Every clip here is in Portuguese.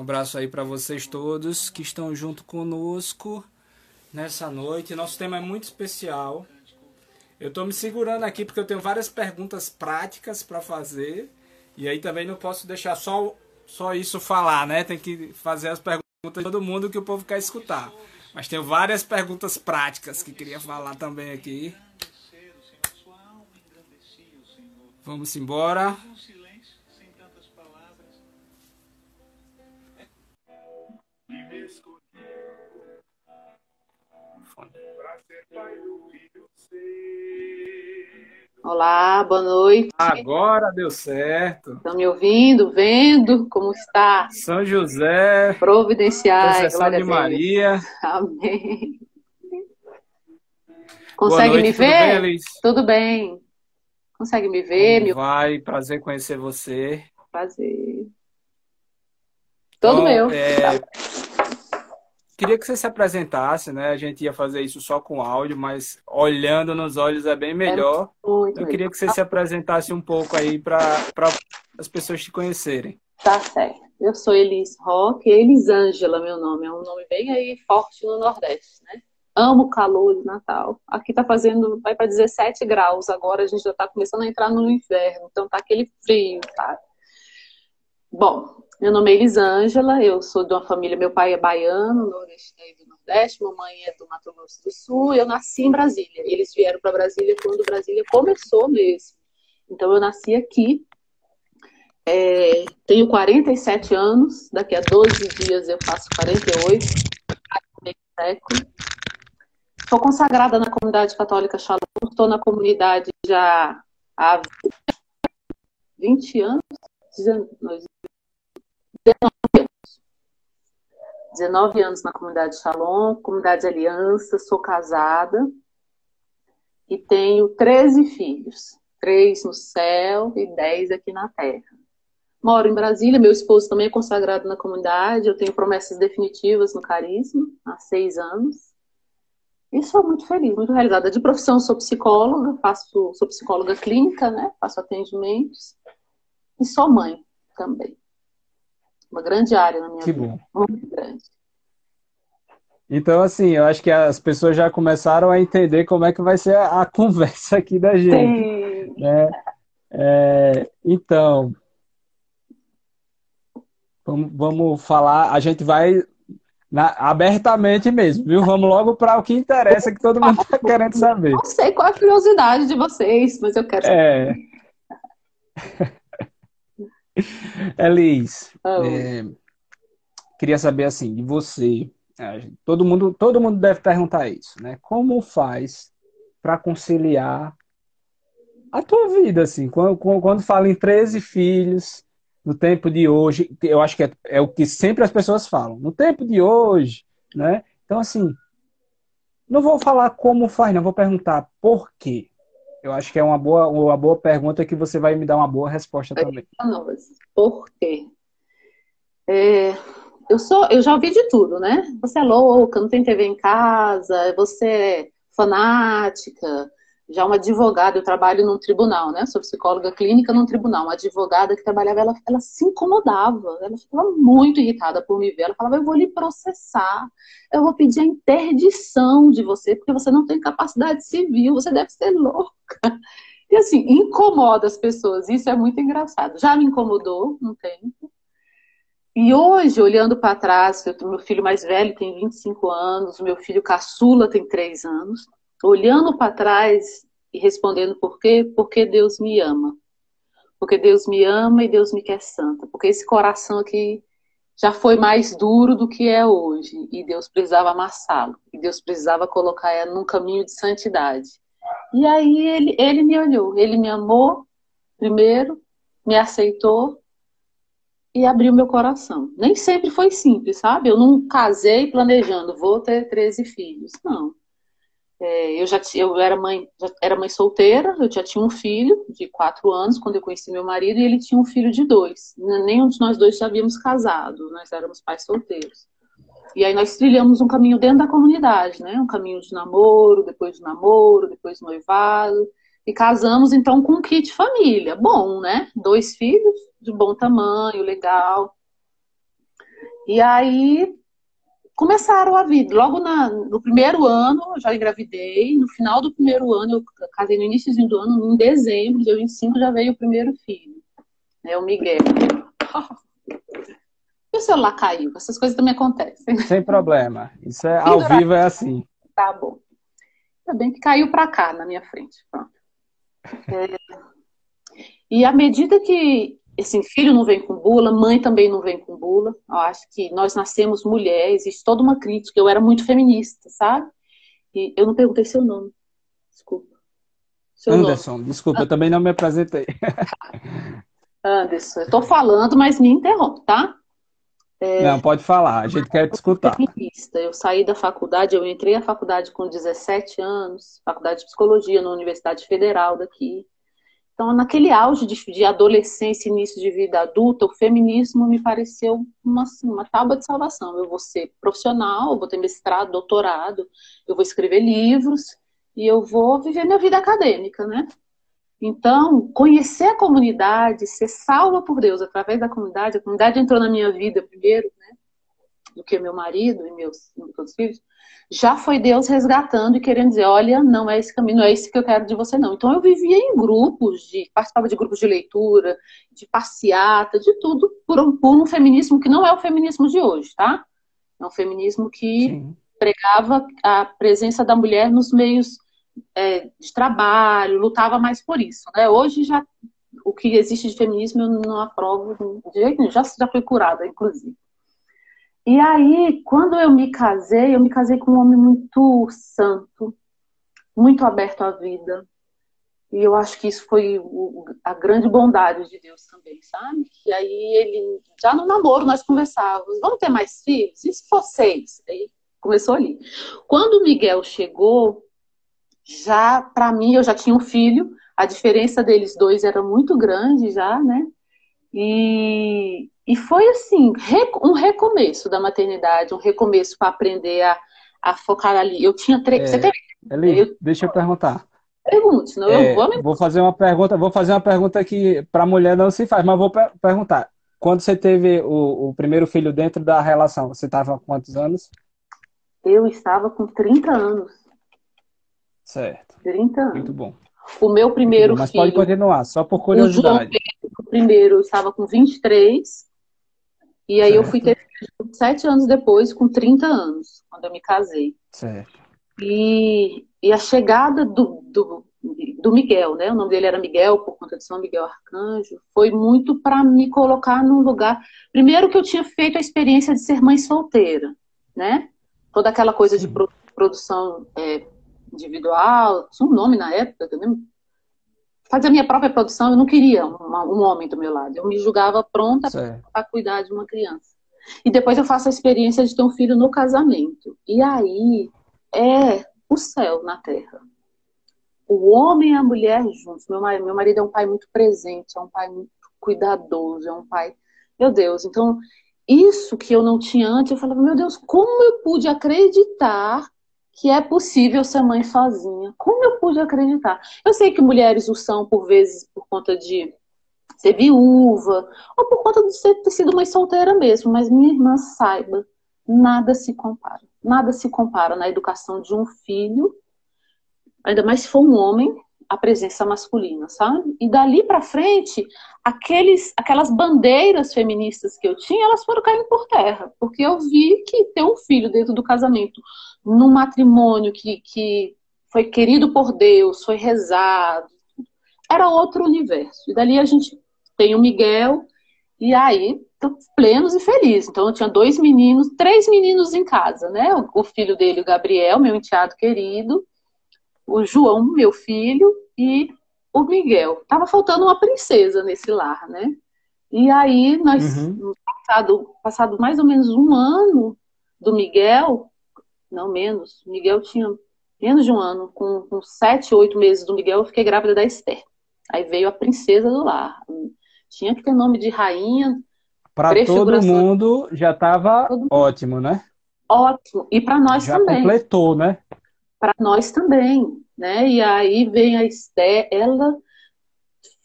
Um abraço aí para vocês todos que estão junto conosco nessa noite. Nosso tema é muito especial. Eu estou me segurando aqui porque eu tenho várias perguntas práticas para fazer. E aí também não posso deixar só, só isso falar, né? Tem que fazer as perguntas de todo mundo que o povo quer escutar. Mas tenho várias perguntas práticas que queria falar também aqui. Vamos embora. Olá, boa noite. Agora deu certo. Estão me ouvindo, vendo como está? São José. Providenciais. Conceição de Maria. Amém. Consegue noite, me tudo ver? bem, Elis? Tudo bem. Consegue me ver? Como Me... vai? Prazer conhecer você. Prazer. Todo meu. é, Queria que você se apresentasse, né? A gente ia fazer isso só com áudio, mas olhando nos olhos é bem melhor. Muito Eu bem. queria que você se apresentasse um pouco aí para as pessoas te conhecerem. Tá certo. Eu sou Elis Roque, Elisângela, meu nome. É um nome bem aí forte no Nordeste, né? Amo o calor de Natal. Aqui tá fazendo, vai para 17 graus agora, a gente já tá começando a entrar no inverno, então tá aquele frio, tá? Bom, meu nome é Elisângela, eu sou de uma família, meu pai é baiano, nordeste do Nordeste, mamãe é do Mato Grosso do Sul, eu nasci em Brasília. Eles vieram para Brasília quando Brasília começou mesmo. Então eu nasci aqui, é, tenho 47 anos, daqui a 12 dias eu faço 48, meio século. Sou consagrada na comunidade católica Shalom, estou na comunidade já há 20 anos, 19 anos. 19 anos na comunidade Shalom, comunidade Aliança, sou casada e tenho 13 filhos, três no céu e 10 aqui na terra. Moro em Brasília, meu esposo também é consagrado na comunidade, eu tenho promessas definitivas no Carisma há seis anos. E sou muito feliz, muito realizada. De profissão, sou psicóloga, faço, sou psicóloga clínica, né? Faço atendimentos. E sou mãe também. Uma grande área na minha Que vida. bom. Muito grande. Então, assim, eu acho que as pessoas já começaram a entender como é que vai ser a, a conversa aqui da gente, Sim. né? É, então, vamos, vamos falar, a gente vai na- abertamente mesmo, viu? Vamos logo para o que interessa, que todo mundo está querendo saber. Não sei qual é a curiosidade de vocês, mas eu quero saber. É. Elis, Ah, é, queria saber assim, de você, é, todo mundo, todo mundo deve perguntar isso, né? Como faz para conciliar a tua vida, assim, quando, quando quando fala em 13 filhos, no tempo de hoje, eu acho que é, é o que sempre as pessoas falam, no tempo de hoje, né? Então, assim, não vou falar como faz, não, vou perguntar por quê. Eu acho que é uma boa, uma boa pergunta que você vai me dar uma boa resposta também. Por quê? É, eu sou, eu já ouvi de tudo, né? Você é louca, não tem TV em casa, você é fanática. Já uma advogada, eu trabalho num tribunal, né? Sou psicóloga clínica num tribunal. Uma advogada que trabalhava, ela, ela se incomodava, ela ficava muito irritada por me ver. Ela falava: Eu vou lhe processar, eu vou pedir a interdição de você, porque você não tem capacidade civil, você deve ser louca. E assim, incomoda as pessoas, isso é muito engraçado. Já me incomodou um tempo. E hoje, olhando para trás, eu, meu filho mais velho tem 25 anos, meu filho caçula tem 3 anos. Olhando para trás e respondendo por quê? Porque Deus me ama. Porque Deus me ama e Deus me quer santa. Porque esse coração aqui já foi mais duro do que é hoje. E Deus precisava amassá-lo. E Deus precisava colocar ela num caminho de santidade. E aí ele, ele me olhou, ele me amou primeiro, me aceitou e abriu meu coração. Nem sempre foi simples, sabe? Eu não casei planejando, vou ter 13 filhos. Não. É, eu já eu era mãe, já era mãe solteira, eu já tinha um filho de quatro anos quando eu conheci meu marido e ele tinha um filho de dois. Nenhum de nós dois já havíamos casado, nós éramos pais solteiros. E aí nós trilhamos um caminho dentro da comunidade, né? Um caminho de namoro, depois de namoro, depois de noivado. E casamos então com um kit família. Bom, né? Dois filhos de bom tamanho, legal. E aí começaram a vir. Logo na, no primeiro ano, eu já engravidei. No final do primeiro ano, eu casei no início do ano, em dezembro, dia 25, já veio o primeiro filho. Né, o Miguel. E o celular caiu. Essas coisas também acontecem. Sem problema. Isso é ao vivo, é assim. Tá bom. Ainda bem que caiu para cá, na minha frente. Pronto. É... E à medida que assim, filho não vem com bula, mãe também não vem com bula. Eu acho que nós nascemos mulheres, existe toda uma crítica. Eu era muito feminista, sabe? E eu não perguntei seu nome. Desculpa. Seu Anderson, nome. desculpa, eu também não me apresentei. Anderson, eu tô falando, mas me interrompe, tá? É, não, pode falar, a gente quer te escutar. Feminista. Eu saí da faculdade, eu entrei na faculdade com 17 anos, faculdade de psicologia na Universidade Federal daqui. Então, naquele auge de, de adolescência, início de vida adulta, o feminismo me pareceu uma, assim, uma tábua de salvação. Eu vou ser profissional, vou ter mestrado, doutorado, eu vou escrever livros e eu vou viver minha vida acadêmica, né? Então, conhecer a comunidade, ser salva por Deus através da comunidade, a comunidade entrou na minha vida primeiro, né? Do que meu marido e meus, meus filhos já foi Deus resgatando e querendo dizer, olha, não é esse caminho, não é esse que eu quero de você, não. Então eu vivia em grupos, de, participava de grupos de leitura, de passeata, de tudo, por um, por um feminismo que não é o feminismo de hoje, tá? É um feminismo que Sim. pregava a presença da mulher nos meios é, de trabalho, lutava mais por isso, né? Hoje já o que existe de feminismo eu não aprovo de jeito nenhum, já, já foi curada, inclusive. E aí, quando eu me casei, eu me casei com um homem muito santo, muito aberto à vida. E eu acho que isso foi o, a grande bondade de Deus também, sabe? Que aí ele, já no namoro, nós conversávamos: vamos ter mais filhos? E se for seis? Aí começou ali. Quando o Miguel chegou, já, para mim, eu já tinha um filho, a diferença deles dois era muito grande já, né? E, e foi assim, um recomeço da maternidade, um recomeço para aprender a, a focar ali. Eu tinha três. É, você tem... Eli, eu... deixa eu perguntar. Pergunte, não é, eu vou me... Vou fazer uma pergunta, vou fazer uma pergunta que para mulher não se faz, mas vou per perguntar. Quando você teve o, o, primeiro filho dentro da relação, você estava com quantos anos? Eu estava com 30 anos. Certo. 30 anos. Muito bom. O meu primeiro mas filho. Mas pode continuar, só por curiosidade. O, Pedro, o primeiro eu estava com 23 e aí certo. eu fui ter sete anos depois, com 30 anos, quando eu me casei. Certo. E, e a chegada do, do, do Miguel, né? O nome dele era Miguel, por conta de São Miguel Arcanjo, foi muito para me colocar num lugar. Primeiro que eu tinha feito a experiência de ser mãe solteira, né? Toda aquela coisa de produção é, individual, tinha um nome na época, eu lembro fazer a minha própria produção, eu não queria uma, um homem do meu lado. Eu me julgava pronta para cuidar de uma criança. E depois eu faço a experiência de ter um filho no casamento. E aí é o céu na terra. O homem e a mulher juntos. Meu marido, meu marido é um pai muito presente, é um pai muito cuidadoso, é um pai. Meu Deus, então isso que eu não tinha antes, eu falava, meu Deus, como eu pude acreditar que é possível ser mãe sozinha. Como eu pude acreditar? Eu sei que mulheres o são por vezes por conta de ser viúva ou por conta de ter sido mãe solteira mesmo, mas minha irmã saiba, nada se compara. Nada se compara na educação de um filho, ainda mais se for um homem, a presença masculina, sabe? E dali para frente, aqueles, aquelas bandeiras feministas que eu tinha, elas foram caindo por terra, porque eu vi que ter um filho dentro do casamento num matrimônio que, que foi querido por Deus, foi rezado, era outro universo. E dali a gente tem o Miguel, e aí plenos e felizes. Então eu tinha dois meninos, três meninos em casa, né? O, filho dele, o Gabriel, meu enteado querido, o João, meu filho, e o Miguel. Tava faltando uma princesa nesse lar, né? E aí, nós, uhum. passado, passado mais ou menos um ano do Miguel, não menos. Miguel tinha menos de um ano. Com, com sete, oito meses do Miguel, eu fiquei grávida da Esther. Aí veio a princesa do lar. Tinha que ter nome de rainha. Para todo mundo já estava ótimo, né? Ótimo. E para nós já também. Completou, né? Para nós também, né? E aí vem a Esther, ela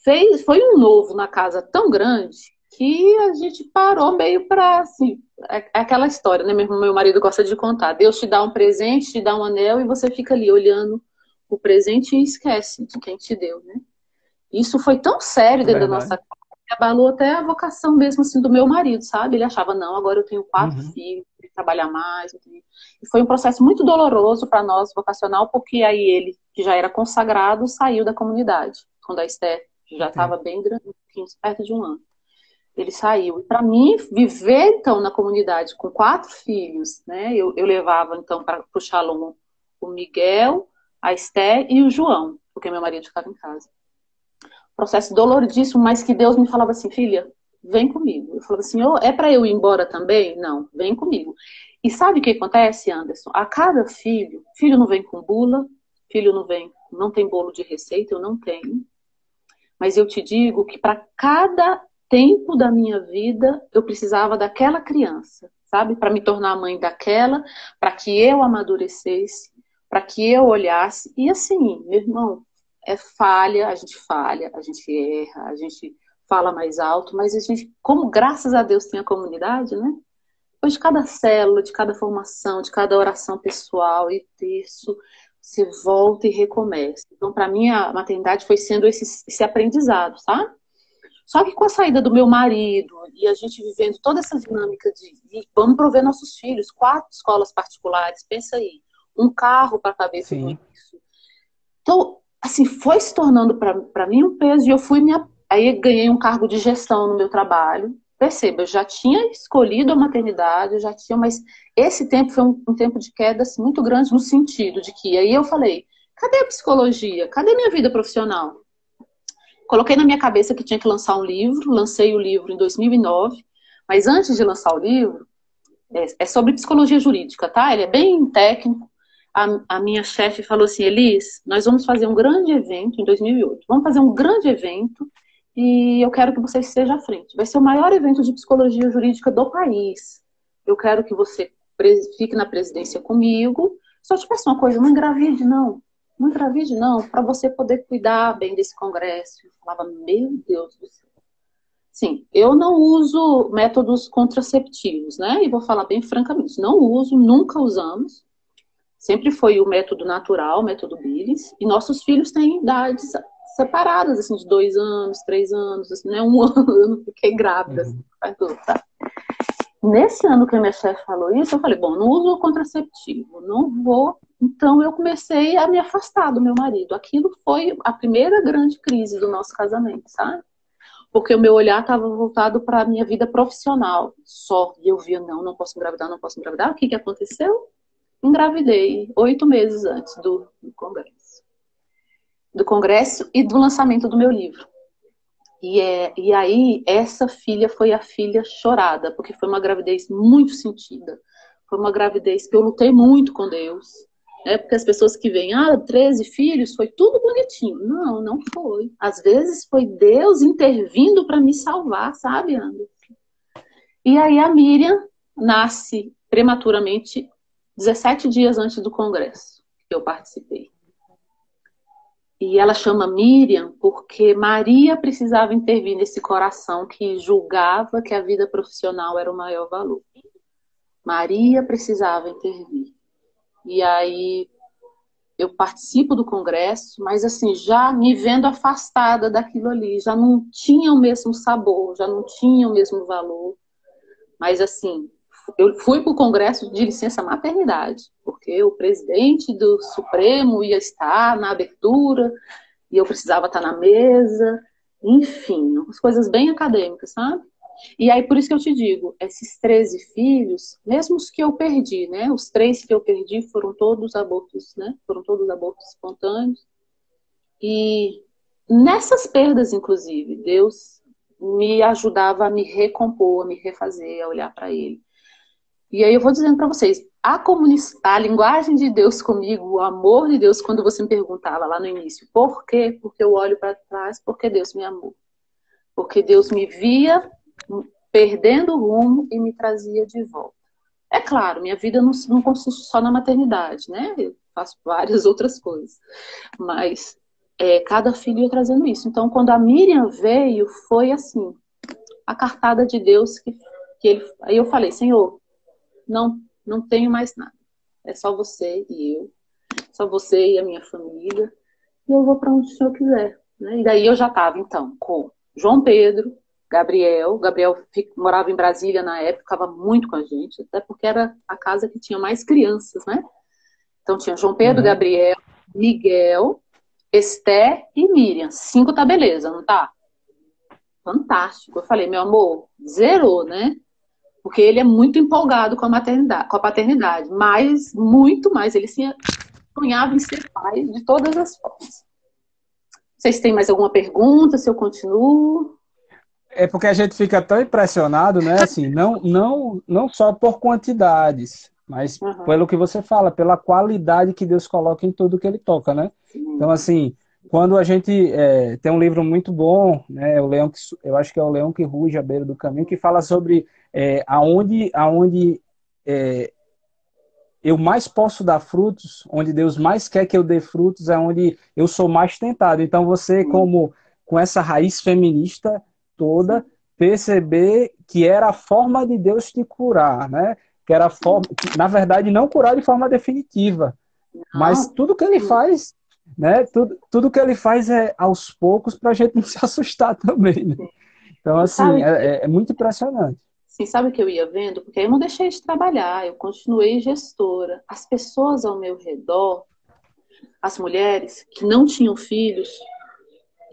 fez, foi um novo na casa tão grande que a gente parou meio para assim, é, é aquela história, né? Meu, meu marido gosta de contar. Deus te dá um presente, te dá um anel e você fica ali olhando o presente e esquece de quem te deu, né? Isso foi tão sério dentro da nossa casa que abalou até a vocação mesmo assim do meu marido, sabe? Ele achava, não, agora eu tenho quatro uhum. filhos, tenho que trabalhar mais. E foi um processo muito doloroso para nós, vocacional, porque aí ele, que já era consagrado, saiu da comunidade, quando a Esther já estava bem grande, perto de um ano. Ele saiu. E para mim, viver então na comunidade com quatro filhos, né? Eu, eu levava então para o Shalom o Miguel, a Esther e o João, porque meu marido ficava em casa. Processo doloridíssimo, mas que Deus me falava assim, filha, vem comigo. Eu falava assim, oh, é para eu ir embora também? Não, vem comigo. E sabe o que acontece, Anderson? A cada filho, filho não vem com bula, filho não vem, não tem bolo de receita, eu não tenho. Mas eu te digo que para cada tempo da minha vida eu precisava daquela criança, sabe? Para me tornar mãe daquela, para que eu amadurecesse, para que eu olhasse. E assim, meu irmão, é falha, a gente falha, a gente erra, a gente fala mais alto, mas a gente, como graças a Deus tem a comunidade, né? Depois de cada célula, de cada formação, de cada oração pessoal e terço, você volta e recomeça. Então, para mim, a maternidade foi sendo esse, esse aprendizado, sabe? Só que com a saída do meu marido e a gente vivendo toda essa dinâmica de, de vamos prover nossos filhos, quatro escolas particulares, pensa aí, um carro para caber tudo isso. Então, assim, foi se tornando para mim um peso e eu fui me. Aí ganhei um cargo de gestão no meu trabalho. Perceba, eu já tinha escolhido a maternidade, eu já tinha, mas esse tempo foi um, um tempo de queda assim, muito grande no sentido de que aí eu falei: cadê a psicologia? Cadê minha vida profissional? Coloquei na minha cabeça que tinha que lançar um livro, lancei o livro em 2009, mas antes de lançar o livro, é, é sobre psicologia jurídica, tá? Ele é bem técnico, a, a minha chefe falou assim, Elis, nós vamos fazer um grande evento em 2008. Vamos fazer um grande evento e eu quero que você esteja à frente. Vai ser o maior evento de psicologia jurídica do país. Eu quero que você fique na presidência comigo. Só te peço uma coisa, não engravide não. Não engravide não, para você poder cuidar bem desse congresso. Eu falava, meu Deus do céu. Sim, eu não uso métodos contraceptivos, né? E vou falar bem francamente, não uso, nunca usamos. Sempre foi o método natural, o método Billings, e nossos filhos têm idades separadas, assim, de dois anos, três anos, assim, né? Um ano, eu não fiquei grávida, uhum. assim, tá? Nesse ano que a minha chefe falou isso, eu falei, bom, não uso contraceptivo, não vou. Então eu comecei a me afastar do meu marido. Aquilo foi a primeira grande crise do nosso casamento, sabe? Porque o meu olhar estava voltado para a minha vida profissional só. E eu via, não, não posso engravidar, não posso engravidar. O que, que aconteceu? engravidei oito meses antes do, do, congresso. Do congresso e do lançamento do meu livro. E, é, e aí, essa filha foi a filha chorada, porque foi uma gravidez muito sentida. Foi uma gravidez que eu lutei muito com Deus. Né? Porque as pessoas que vêm, ah, 13 filhos, foi tudo bonitinho. Não, não foi. Às vezes foi Deus intervindo para me salvar, sabe, Anderson? E aí a Miriam nasce prematuramente 17 dias antes do congresso que eu participei. E ela chama Miriam porque Maria precisava intervir nesse coração que julgava que a vida profissional era o maior valor. Maria precisava intervir. E aí eu participo do congresso, mas assim, já me vendo afastada daquilo ali, já não tinha o mesmo sabor, já não tinha o mesmo valor. Mas assim, eu fui para o Congresso de licença maternidade, porque o presidente do Supremo ia estar na abertura e eu precisava estar na mesa, enfim, umas coisas bem acadêmicas, sabe? E aí, por isso que eu te digo, esses 13 filhos, mesmo os que eu perdi, né? Os três que eu perdi foram todos abortos, né? Foram todos abortos espontâneos. E nessas perdas, inclusive, Deus me ajudava a me recompor, a me refazer, a olhar para Ele. E aí eu vou dizendo para vocês, a, a linguagem de Deus comigo, o amor de Deus, quando você me perguntava lá no início, por quê? Porque eu olho para trás, porque Deus me amou. Porque Deus me via perdendo o rumo e me trazia de volta. É claro, minha vida não, não consiste só na maternidade, né? Eu faço várias outras coisas. Mas é, cada filho ia trazendo isso. Então, quando a Miriam veio, foi assim, a cartada de Deus que que ele, aí eu falei, Senhor, não, não tenho mais nada. É só você e eu, só você e a minha família, e eu vou para onde o Senhor quiser. Né? E daí eu já estava, então, com João Pedro, Gabriel. Gabriel morava em Brasília na época, ficava muito com a gente, até porque era a casa que tinha mais crianças, né? Então tinha João Pedro, uhum. Gabriel, Miguel, Esté e Miriam. Cinco tá beleza, não tá? Fantástico. Eu falei, meu amor, zerou, né? Porque ele é muito empolgado com a maternidade, com a paternidade, mas muito mais. Ele sonhava em ser pai de todas as formas. Vocês têm mais alguma pergunta? Se eu continuo? É porque a gente fica tão impressionado, né? Assim, não, não, não só por quantidades, mas uhum. pelo que você fala, pela qualidade que Deus coloca em tudo que Ele toca, né? Então, assim, quando a gente é, tem um livro muito bom, né? O Leão que, eu acho que é o Leão que ruge à beira do caminho, que fala sobre é, aonde, aonde é, eu mais posso dar frutos, onde Deus mais quer que eu dê frutos, é onde eu sou mais tentado. Então, você, como com essa raiz feminista toda, perceber que era a forma de Deus te curar, né? Que era a forma, que, na verdade, não curar de forma definitiva, mas tudo que ele faz, né? Tudo, tudo que ele faz é aos poucos para a gente não se assustar também. Né? Então, assim, é, é muito impressionante. Sim, sabe o que eu ia vendo? Porque eu não deixei de trabalhar, eu continuei gestora. As pessoas ao meu redor, as mulheres que não tinham filhos,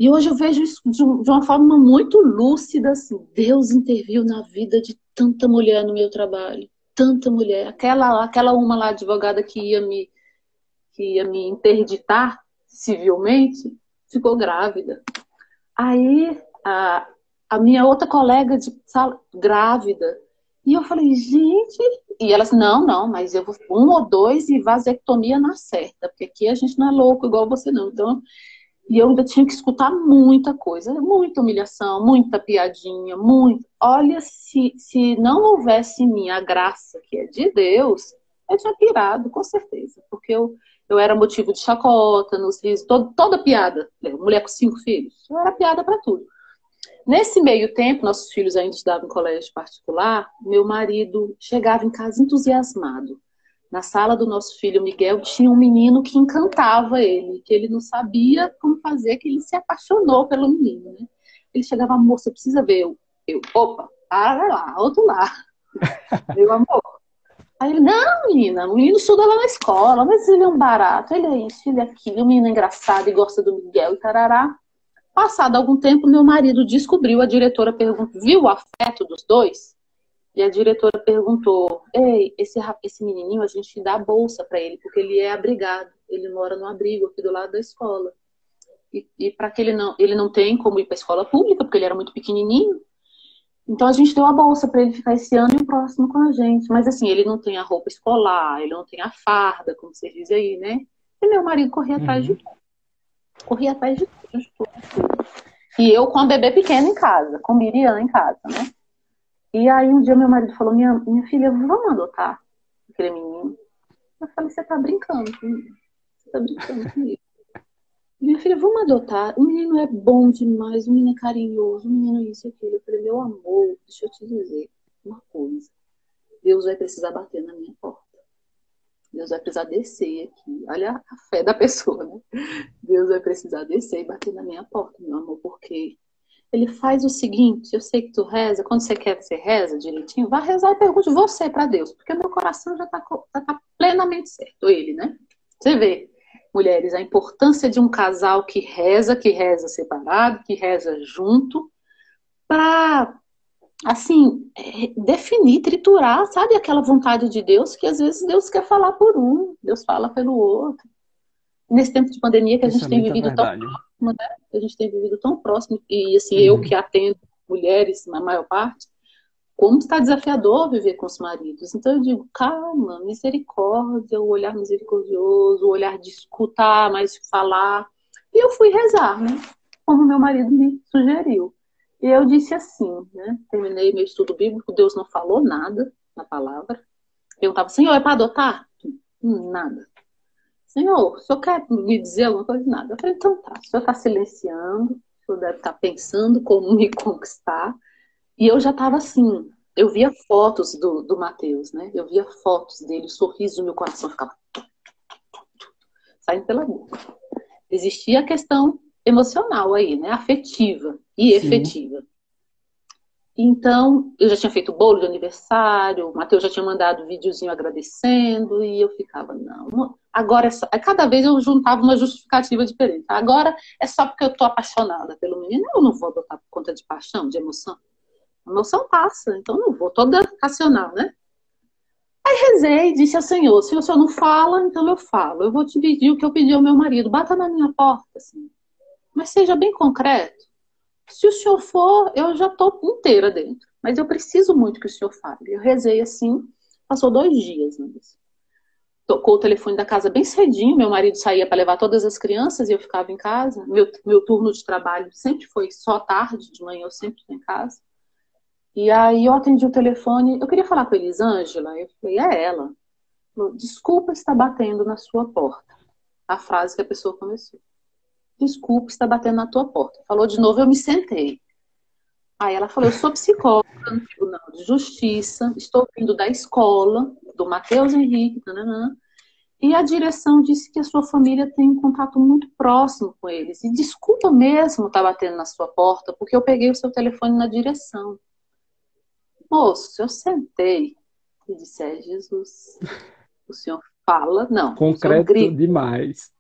e hoje eu vejo isso de uma forma muito lúcida, assim, Deus interviu na vida de tanta mulher no meu trabalho, tanta mulher. Aquela, aquela uma lá advogada que ia me que ia me interditar civilmente, ficou grávida. Aí a, a minha outra colega de sala, grávida. E eu falei, gente. E elas, não, não, mas eu vou um ou dois e vasectomia na certa, porque aqui a gente não é louco igual você, não. Então, e eu ainda tinha que escutar muita coisa, muita humilhação, muita piadinha, muito. Olha, se, se não houvesse em mim a graça que é de Deus, eu tinha pirado, com certeza, porque eu, eu era motivo de chacota, nos risos, todo, toda piada. Mulher com cinco filhos, eu era piada para tudo. Nesse meio tempo, nossos filhos ainda estudavam em colégio particular, meu marido chegava em casa entusiasmado. Na sala do nosso filho Miguel tinha um menino que encantava ele, que ele não sabia como fazer, que ele se apaixonou pelo menino, né? Ele chegava, amor, você precisa ver. Eu, eu opa, para lá, outro lá. Meu amor. Aí ele, não, menina, o menino estuda lá na escola, mas ele é um barato, ele é isso, ele é aquilo, o menino é engraçado e gosta do Miguel e tarará. Passado algum tempo, meu marido descobriu, a diretora perguntou, viu o afeto dos dois? E a diretora perguntou: Ei, esse, esse menininho, a gente dá bolsa para ele, porque ele é abrigado, ele mora no abrigo aqui do lado da escola. E, e para que ele não, ele não tem como ir para a escola pública, porque ele era muito pequenininho. Então a gente deu a bolsa para ele ficar esse ano e o próximo com a gente. Mas assim, ele não tem a roupa escolar, ele não tem a farda, como você diz aí, né? E meu marido corria uhum. Atrás de tudo de tudo. E eu com a bebê pequena em casa, com Miriam em casa, né? E aí um dia meu marido falou, minha, minha filha, vamos adotar aquele menino. Eu falei, você tá brincando comigo. Você tá brincando comigo. Minha filha, vamos adotar. O menino é bom demais, o menino é carinhoso, o menino é isso e aquilo. Eu falei, meu amor, deixa eu te dizer uma coisa. Deus vai precisar bater na minha porta. Deus vai precisar descer aqui. Olha a fé da pessoa, né? Deus vai precisar descer e bater na minha porta, meu amor, porque ele faz o seguinte: eu sei que tu reza, quando você quer que você reza direitinho, vá rezar e pergunte você para Deus, porque meu coração já está tá plenamente certo, ele, né? Você vê, mulheres, a importância de um casal que reza, que reza separado, que reza junto, para assim, é, definir, triturar, sabe aquela vontade de Deus que às vezes Deus quer falar por um, Deus fala pelo outro. Nesse tempo de pandemia que a gente é tem vivido verdade. tão próximo, né? A gente tem vivido tão próximo e assim, uhum. eu que atendo mulheres na maior parte, como está desafiador viver com os maridos. Então eu digo, calma, misericórdia, o olhar misericordioso, o olhar de escutar, mais de falar. E eu fui rezar, né? Como meu marido me sugeriu. E eu disse assim, né? Terminei meu estudo bíblico, Deus não falou nada na palavra. Eu estava, Senhor, é para adotar? Nada. Senhor, o senhor quer me dizer alguma coisa? Nada. Eu falei, então tá, o senhor está silenciando, o senhor deve estar tá pensando como me conquistar. E eu já estava assim, eu via fotos do, do Matheus, né? Eu via fotos dele, o sorriso meu coração ficava saindo pela boca. Existia a questão emocional aí, né? Afetiva e efetiva. Sim. Então, eu já tinha feito bolo de aniversário, o Matheus já tinha mandado um videozinho agradecendo, e eu ficava, não, agora é só. Cada vez eu juntava uma justificativa diferente. Agora é só porque eu tô apaixonada pelo menino, eu não vou adotar por conta de paixão, de emoção. A emoção passa, então não vou, toda racional, né? Aí rezei e disse ao Senhor: se o Senhor não fala, então eu falo. Eu vou te pedir o que eu pedi ao meu marido, bata na minha porta, assim. Mas seja bem concreto. Se o senhor for, eu já estou inteira dentro. Mas eu preciso muito que o senhor fale. Eu rezei assim, passou dois dias. Né? Tocou o telefone da casa bem cedinho. Meu marido saía para levar todas as crianças e eu ficava em casa. Meu, meu turno de trabalho sempre foi só tarde, de manhã eu sempre estou em casa. E aí eu atendi o telefone. Eu queria falar com a Elisângela. Eu falei, é ela. Desculpa estar batendo na sua porta. A frase que a pessoa começou desculpa, está batendo na tua porta. Falou de novo, eu me sentei. Aí ela falou, eu sou psicóloga no Tribunal de Justiça, estou vindo da escola, do Matheus Henrique, nananã, e a direção disse que a sua família tem um contato muito próximo com eles. E desculpa mesmo estar tá batendo na sua porta, porque eu peguei o seu telefone na direção. Moço, eu sentei e disse, é Jesus, o senhor fala, não. Concreto demais.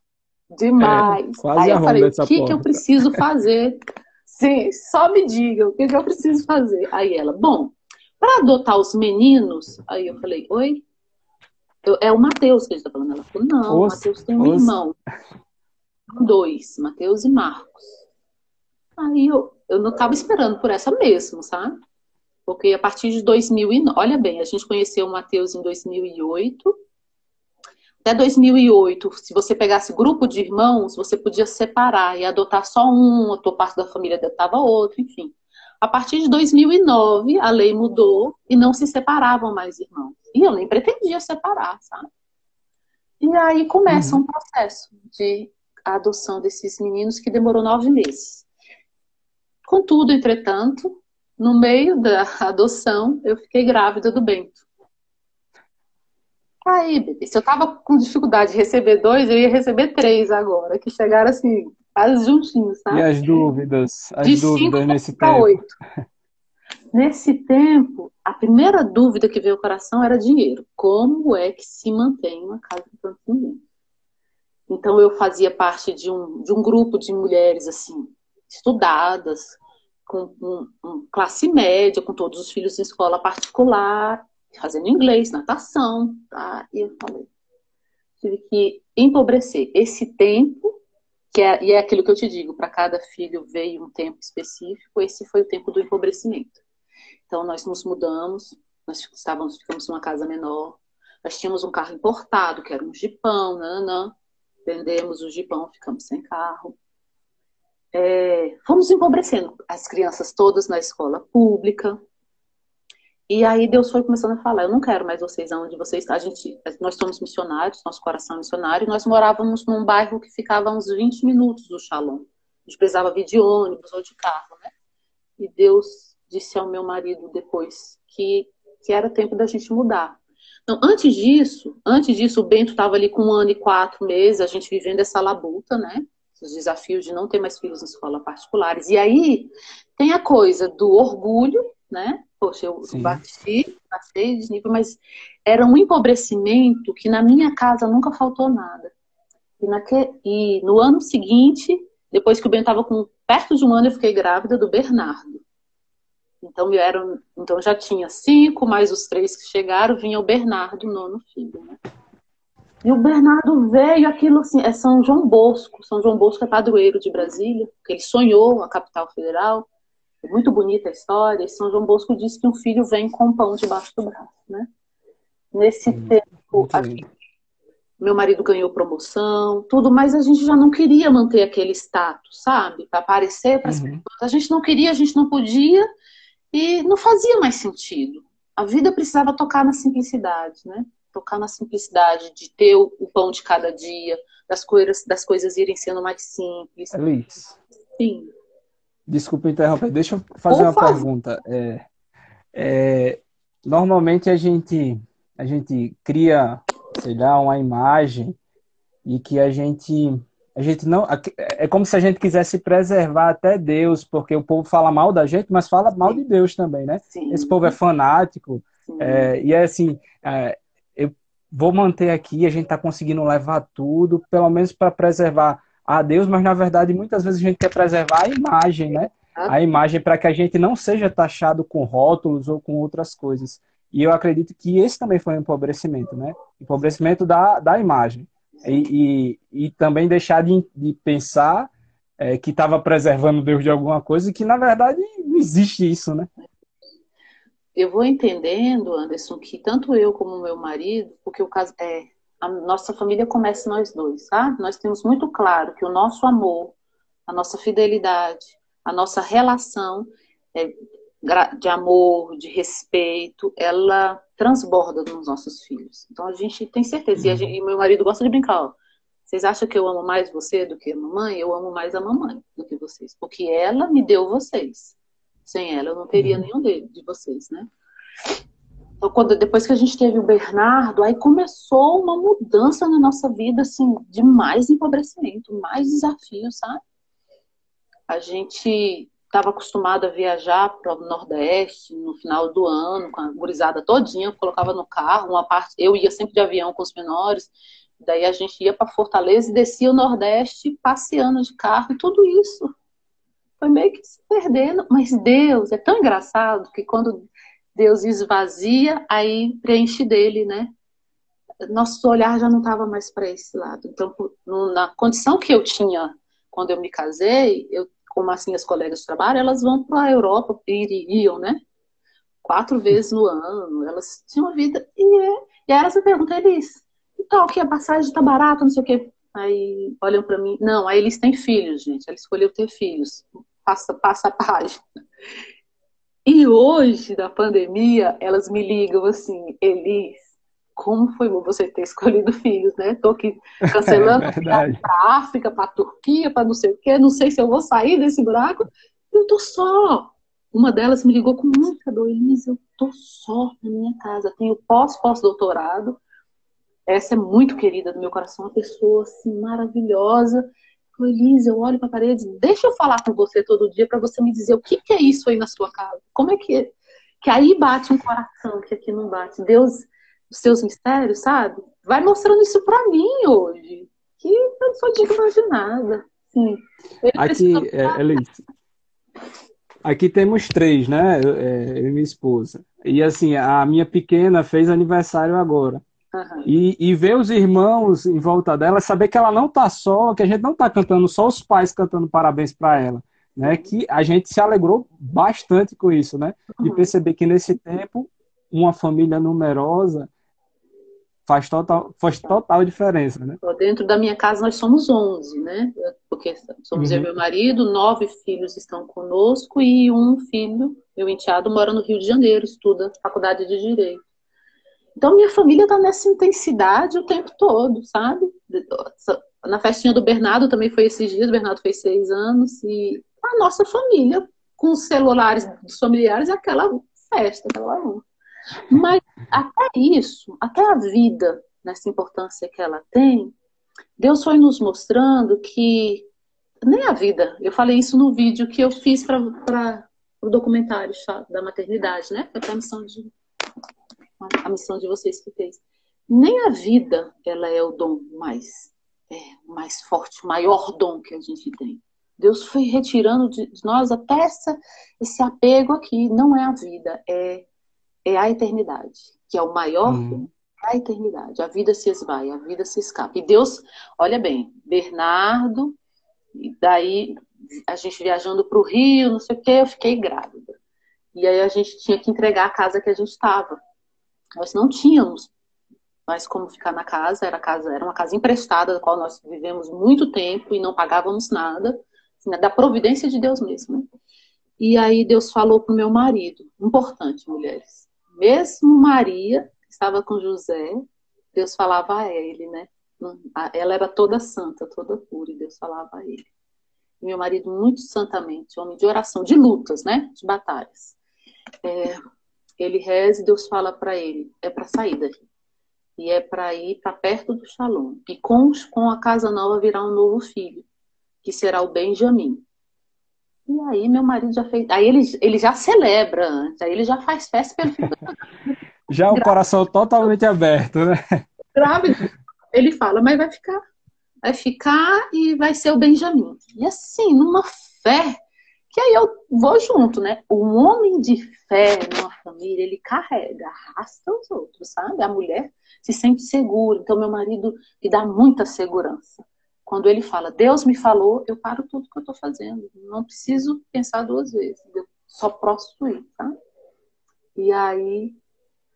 Demais. É, Aí eu falei, o que, que eu preciso fazer? Sim, só me diga o que, que eu preciso fazer. Aí ela, bom, para adotar os meninos, aí eu falei, oi? Eu, é o Matheus que a gente tá falando. Ela falou, não, o Matheus tem um os... irmão. Dois, Matheus e Marcos. Aí eu, eu não estava esperando por essa mesmo, sabe? Porque a partir de 2009, olha bem, a gente conheceu o Matheus em 2008, até 2008, se você pegasse grupo de irmãos, você podia separar e adotar só um, a tua parte da família adotava outro, enfim. A partir de 2009, a lei mudou e não se separavam mais irmãos. E eu nem pretendia separar, sabe? E aí começa uhum. um processo de adoção desses meninos que demorou nove meses. Contudo, entretanto, no meio da adoção, eu fiquei grávida do Bento. Aí, bebê, se eu tava com dificuldade de receber dois, eu ia receber três agora, que chegaram assim, quase juntinhos, sabe? E as dúvidas? As de dúvidas nesse tempo? 8. Nesse tempo, a primeira dúvida que veio ao coração era dinheiro. Como é que se mantém uma casa de tantos meninos? Então, eu fazia parte de um, de um grupo de mulheres, assim, estudadas, com um, um, classe média, com todos os filhos em escola particular, fazendo inglês, natação, tá? E eu falei, tive que empobrecer esse tempo, que é, e é aquilo que eu te digo, para cada filho veio um tempo específico, esse foi o tempo do empobrecimento. Então nós nos mudamos, nós estávamos, ficamos numa casa menor, nós tínhamos um carro importado, que era um jipão, nanã, vendemos o jipão, ficamos sem carro. É, fomos empobrecendo as crianças todas na escola pública, e aí Deus foi começando a falar, eu não quero mais vocês onde vocês estão. A gente, nós somos missionários, nosso coração é missionário, e nós morávamos num bairro que ficava uns 20 minutos do Shalom. A gente precisava vir de ônibus ou de carro, né? E Deus disse ao meu marido depois que, que era tempo da gente mudar. Então, antes disso, antes disso, o Bento estava ali com um ano e quatro meses, a gente vivendo essa labuta, né? Os desafios de não ter mais filhos em escola particulares. E aí tem a coisa do orgulho, né? Poxa, eu Sim. bati, passei de nível, mas era um empobrecimento que na minha casa nunca faltou nada. E, naque, e no ano seguinte, depois que o Ben estava com perto de um ano, eu fiquei grávida do Bernardo. Então, eu era, então já tinha cinco, mais os três que chegaram, vinha o Bernardo, nono filho, né? E o Bernardo veio aquilo assim, é São João Bosco. São João Bosco é padroeiro de Brasília, porque ele sonhou a capital federal. É muito bonita a história. E São João Bosco diz que um filho vem com pão debaixo do braço, né? Nesse hum, tempo, meu marido ganhou promoção, tudo, mas a gente já não queria manter aquele status, sabe? Para aparecer para as uhum. pessoas. A gente não queria, a gente não podia e não fazia mais sentido. A vida precisava tocar na simplicidade, né? Tocar na simplicidade de ter o, o pão de cada dia, das coisas, das coisas irem sendo mais simples. Elis. Sim. Desculpa interromper, deixa eu fazer uma pergunta. É, é, normalmente a gente a gente cria, sei lá, uma imagem e que a gente a gente não é como se a gente quisesse preservar até Deus, porque o povo fala mal da gente, mas fala mal de Deus também, né? Sim. Esse povo é fanático é, e é assim, é, eu vou manter aqui, a gente está conseguindo levar tudo, pelo menos para preservar a Deus, mas na verdade muitas vezes a gente quer preservar a imagem, né? A imagem para que a gente não seja taxado com rótulos ou com outras coisas. E eu acredito que esse também foi um empobrecimento, né? Empobrecimento da, da imagem. E, e, e também deixar de, de pensar é, que estava preservando Deus de alguma coisa e que, na verdade, não existe isso, né? Eu vou entendendo, Anderson, que tanto eu como meu marido, porque o caso é a nossa família começa nós dois, tá? Nós temos muito claro que o nosso amor, a nossa fidelidade, a nossa relação é, de amor, de respeito, ela transborda nos nossos filhos. Então a gente tem certeza. E, gente, e meu marido gosta de brincar. Ó, vocês acham que eu amo mais você do que a mamãe? Eu amo mais a mamãe do que vocês, porque ela me deu vocês. Sem ela eu não teria uhum. nenhum de, de vocês, né? Então, quando, depois que a gente teve o Bernardo, aí começou uma mudança na nossa vida, assim, de mais empobrecimento, mais desafios, sabe? A gente estava acostumado a viajar para o Nordeste no final do ano, com a gurizada todinha, colocava no carro, uma parte, eu ia sempre de avião com os menores, daí a gente ia para Fortaleza e descia o Nordeste passeando de carro, e tudo isso foi meio que se perdendo, mas Deus é tão engraçado que quando Deus esvazia, aí preenche dele, né? Nosso olhar já não estava mais para esse lado. Então, na condição que eu tinha quando eu me casei, eu, como assim as colegas de trabalho, elas vão para a Europa, iriam, né? Quatro vezes no ano, elas tinham uma vida. E, é, e aí elas me perguntam, Elis, então, que a passagem está barata, não sei o quê. Aí olham para mim, não, aí eles têm filhos, gente. Ela escolheu ter filhos. Passa, passa a página. E hoje, da pandemia, elas me ligam assim, Elis, como foi bom você ter escolhido filhos, né? Tô aqui cancelando é para a África, para a Turquia, para não sei o quê, não sei se eu vou sair desse buraco. Eu tô só. Uma delas me ligou com muita dor, Elis, eu tô só na minha casa, tenho pós-pós-doutorado. Essa é muito querida do meu coração, uma pessoa assim maravilhosa Elise, eu olho para a parede, deixa eu falar com você todo dia para você me dizer o que, que, é isso aí na sua casa. Como é que que aí bate um coração que aqui não bate. Deus, os seus mistérios, sabe? Vai mostrando isso para mim hoje. Que eu não sou digna de nada. Sim. Aqui, é, aqui temos três, né? Eu, é, eu e minha esposa. E assim, a minha pequena fez aniversário agora. Uhum. E, e ver os irmãos em volta dela, saber que ela não tá só, que a gente não tá cantando só os pais cantando parabéns para ela, né? Que a gente se alegrou bastante com isso, né? De uhum. perceber que nesse tempo uma família numerosa faz total, faz total diferença, né? Dentro da minha casa nós somos 11, né? Porque somos uhum. eu e meu marido, nove filhos estão conosco e um filho, meu enteado, mora no Rio de Janeiro, estuda faculdade de Direito. Então, minha família tá nessa intensidade o tempo todo, sabe? Na festinha do Bernardo também foi esses dias, o Bernardo fez seis anos, e a nossa família, com os celulares dos familiares, é aquela festa, aquela honra. Mas até isso, até a vida, nessa importância que ela tem, Deus foi nos mostrando que nem a vida, eu falei isso no vídeo que eu fiz para o documentário da maternidade, né? Foi a missão de a missão de vocês que fez. Nem a vida ela é o dom mais, é, mais forte, o maior dom que a gente tem. Deus foi retirando de, nós até essa, esse apego aqui. Não é a vida, é, é a eternidade, que é o maior uhum. dom. É a eternidade. A vida se esvai, a vida se escapa. E Deus, olha bem, Bernardo, e daí a gente viajando para o Rio, não sei o que, eu fiquei grávida. E aí a gente tinha que entregar a casa que a gente estava. Nós não tínhamos mais como ficar na casa, era, casa, era uma casa emprestada, da qual nós vivemos muito tempo e não pagávamos nada, assim, da providência de Deus mesmo. Né? E aí Deus falou para o meu marido, importante, mulheres, mesmo Maria estava com José, Deus falava a ele, né? Ela era toda santa, toda pura, e Deus falava a ele. Meu marido, muito santamente, homem de oração, de lutas, né? De batalhas. É, ele reza e Deus fala para ele, é para sair daqui. E é para ir para perto do Shalom. E com, com a casa nova virá um novo filho, que será o Benjamim. E aí meu marido já fez. Aí ele, ele já celebra antes, aí ele já faz festa pelo filho. já o coração totalmente aberto, né? Grávido. Ele fala, mas vai ficar. Vai ficar e vai ser o Benjamim. E assim, numa fé que aí eu vou junto, né? Um homem de fé numa família, ele carrega, arrasta os outros, sabe? A mulher se sente segura. Então, meu marido me dá muita segurança. Quando ele fala, Deus me falou, eu paro tudo que eu estou fazendo. Não preciso pensar duas vezes. Eu só posso ir, tá? E aí,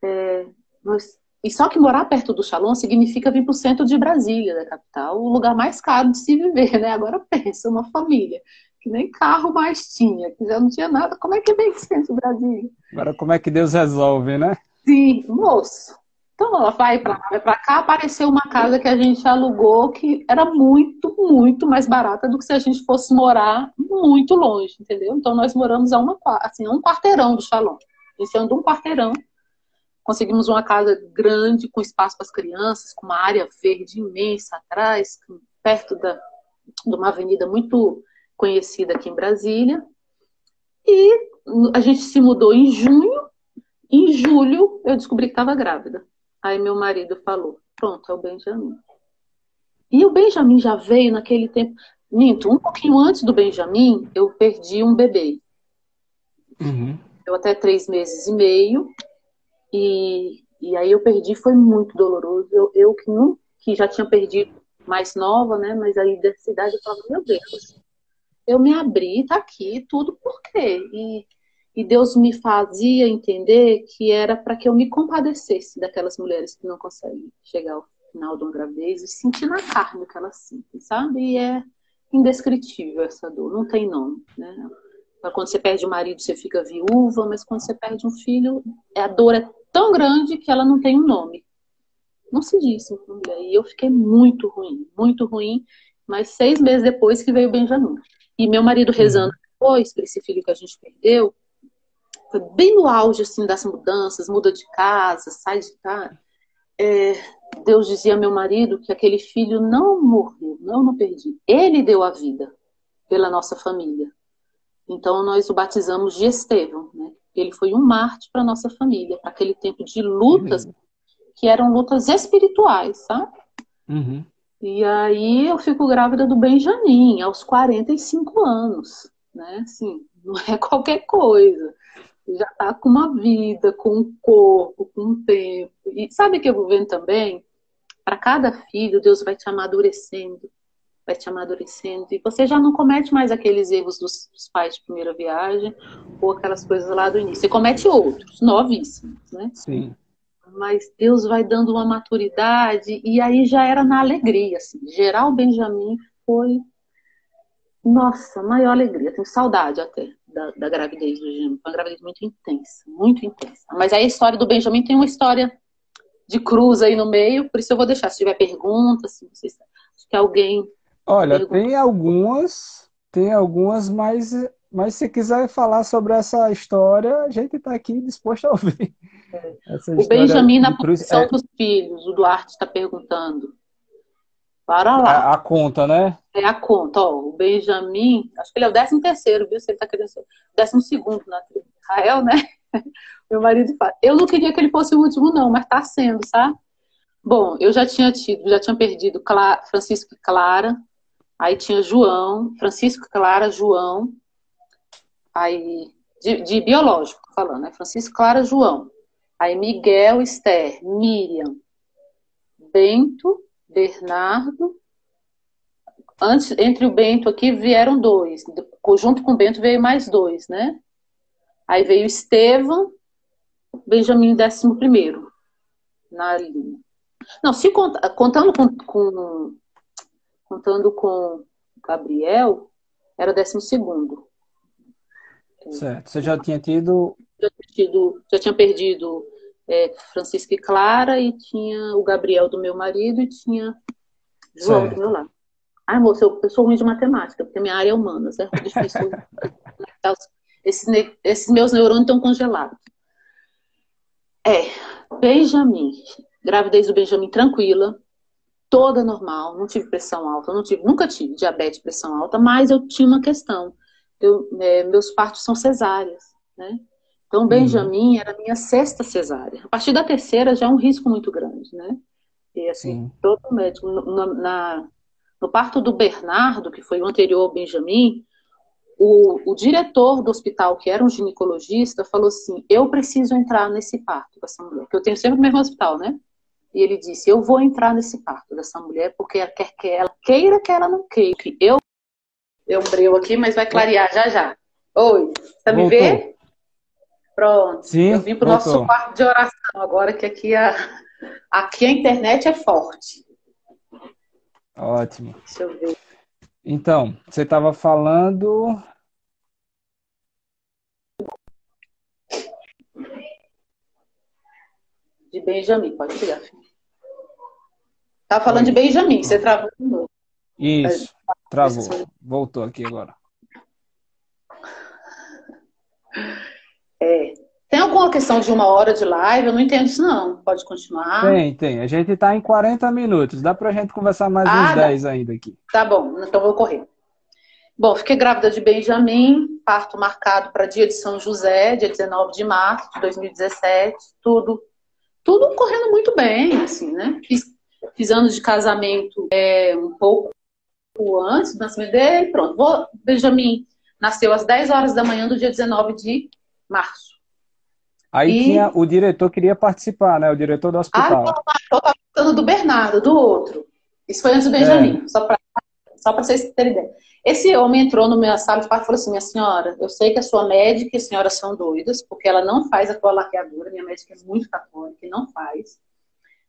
é, nós, e só que morar perto do Shalom significa vir para o centro de Brasília, da capital, o lugar mais caro de se viver, né? Agora pensa, uma família que nem carro mais tinha, que já não tinha nada. Como é que vem centro do Brasil? Agora, como é que Deus resolve, né? Sim, moço. Então, ela vai para lá, vai para cá, apareceu uma casa que a gente alugou que era muito, muito mais barata do que se a gente fosse morar muito longe, entendeu? Então, nós moramos a, uma, assim, a um quarteirão do Shalom. Esse um quarteirão. Conseguimos uma casa grande, com espaço para as crianças, com uma área verde imensa atrás, perto da, de uma avenida muito conhecida aqui em Brasília. E a gente se mudou em junho. Em julho, eu descobri que estava grávida. Aí meu marido falou: Pronto, é o Benjamin. E o Benjamin já veio naquele tempo. Minto, um pouquinho antes do Benjamin, eu perdi um bebê. Uhum. Eu até três meses e meio. E, e aí eu perdi, foi muito doloroso. Eu, eu que, não, que já tinha perdido mais nova, né? Mas aí dessa idade eu falava, meu Deus, eu me abri, tá aqui, tudo por quê? E, e Deus me fazia entender que era para que eu me compadecesse daquelas mulheres que não conseguem chegar ao final de uma gravidez e sentir na carne o que elas sentem, sabe? E é indescritível essa dor, não tem nome, né? Quando você perde o marido, você fica viúva, mas quando você perde um filho, é, a dor é tão grande que ela não tem um nome. Não se diz mulher. E eu fiquei muito ruim, muito ruim, mas seis meses depois que veio o Benjamin. E meu marido rezando depois para esse filho que a gente perdeu, foi bem no auge assim das mudanças, muda de casa, sai de casa. É, Deus dizia ao meu marido que aquele filho não morreu, não não perdi. Ele deu a vida pela nossa família. Então nós o batizamos de Estevão, né? Ele foi um Marte para nossa família, para aquele tempo de lutas uhum. que eram lutas espirituais, sabe? Uhum. E aí eu fico grávida do Benjamin, aos 45 anos, né? Assim, não é qualquer coisa. Já tá com uma vida, com um corpo, com um tempo. E sabe que eu vou vendo também? Para cada filho, Deus vai te amadurecendo, vai te amadurecendo. E você já não comete mais aqueles erros dos, dos pais de primeira viagem, ou aquelas coisas lá do início. Você comete outros, novíssimos, né? Sim mas Deus vai dando uma maturidade e aí já era na alegria, assim. Geral Benjamin foi, nossa, maior alegria. Tenho saudade até da, da gravidez do Gêmeo. Foi uma gravidez muito intensa, muito intensa. Mas aí a história do Benjamin tem uma história de cruz aí no meio, por isso eu vou deixar. Se tiver perguntas, se vocês, acho que alguém. Olha, pergunta. tem algumas, tem algumas, mas mas se quiser falar sobre essa história, a gente está aqui disposto a ouvir. o Benjamin na posição é... dos filhos, o Duarte está perguntando. Para lá. A, a, conta, né? É a conta. Ó, o Benjamin, acho que ele é o décimo terceiro, viu? Se ele está querendo ser décimo segundo na tribo de Israel, né? Meu marido fala. Eu não queria que ele fosse o último, não, mas está sendo, sabe? Bom, eu já tinha tido, já tinha perdido Clara, Francisco e Clara, aí tinha João, Francisco, Clara, João, aí de, de biológico falando, né? Francisco, Clara, João. Aí Miguel, Esther, Miriam, Bento, Bernardo. Antes, entre o Bento aqui vieram dois. Junto com o Bento veio mais dois, né? Aí veio Estevam, Benjamin décimo primeiro na linha. Não, se contando com, com contando com Gabriel, era décimo segundo. Certo. Você já tinha tido. Já tinha, tido, já tinha perdido é, Francisca e Clara, e tinha o Gabriel do meu marido, e tinha João certo. do meu lado. Ai, moça, eu, eu, sou ruim de matemática, porque minha área é humanas, é difícil. esses, esses meus neurônios estão congelados. É, Benjamin. Gravidez do Benjamin tranquila, toda normal, não tive pressão alta, não tive, nunca tive diabetes, pressão alta, mas eu tinha uma questão. Eu, é, meus partos são cesáreas, né? Então, uhum. Benjamin uhum. era a minha sexta cesárea. A partir da terceira já é um risco muito grande, né? E assim, Sim. todo médico, no, na, no parto do Bernardo, que foi o anterior ao Benjamin, o, o, diretor do hospital, que era um ginecologista, falou assim: Eu preciso entrar nesse parto dessa mulher, porque eu tenho sempre o mesmo hospital, né? E ele disse: Eu vou entrar nesse parto dessa mulher, porque ela quer que ela queira que ela não queira. Eu, eu breu aqui, mas vai clarear já já. Oi, tá me vendo? Pronto. Sim, eu vim para o nosso quarto de oração agora, que aqui a, aqui a internet é forte. Ótimo. Deixa eu ver. Então, você estava falando. De Benjamin, pode pegar. Estava falando Oi. de Benjamin, você travou de novo. Isso, travou. Voltou aqui agora. É. Tem alguma questão de uma hora de live? Eu não entendo isso, não. Pode continuar? Tem, tem. A gente está em 40 minutos. Dá para a gente conversar mais ah, uns dá. 10 ainda aqui. Tá bom, então vou correr. Bom, fiquei grávida de Benjamin, parto marcado para dia de São José, dia 19 de março de 2017. Tudo, tudo correndo muito bem, assim, né? Fiz, fiz anos de casamento é, um pouco antes do nascimento dele. Pronto, vou, Benjamin nasceu às 10 horas da manhã do dia 19 de março. Aí e... tinha o diretor queria participar, né? O diretor do hospital. Ah, eu estava falando do Bernardo, do outro. Isso foi antes do Benjamin, é. só para só vocês terem ideia. Esse homem entrou no meu sala de parto e falou assim: Minha senhora, eu sei que a sua médica e a senhora são doidas, porque ela não faz a tua laqueadura. Minha médica é muito católica e não faz.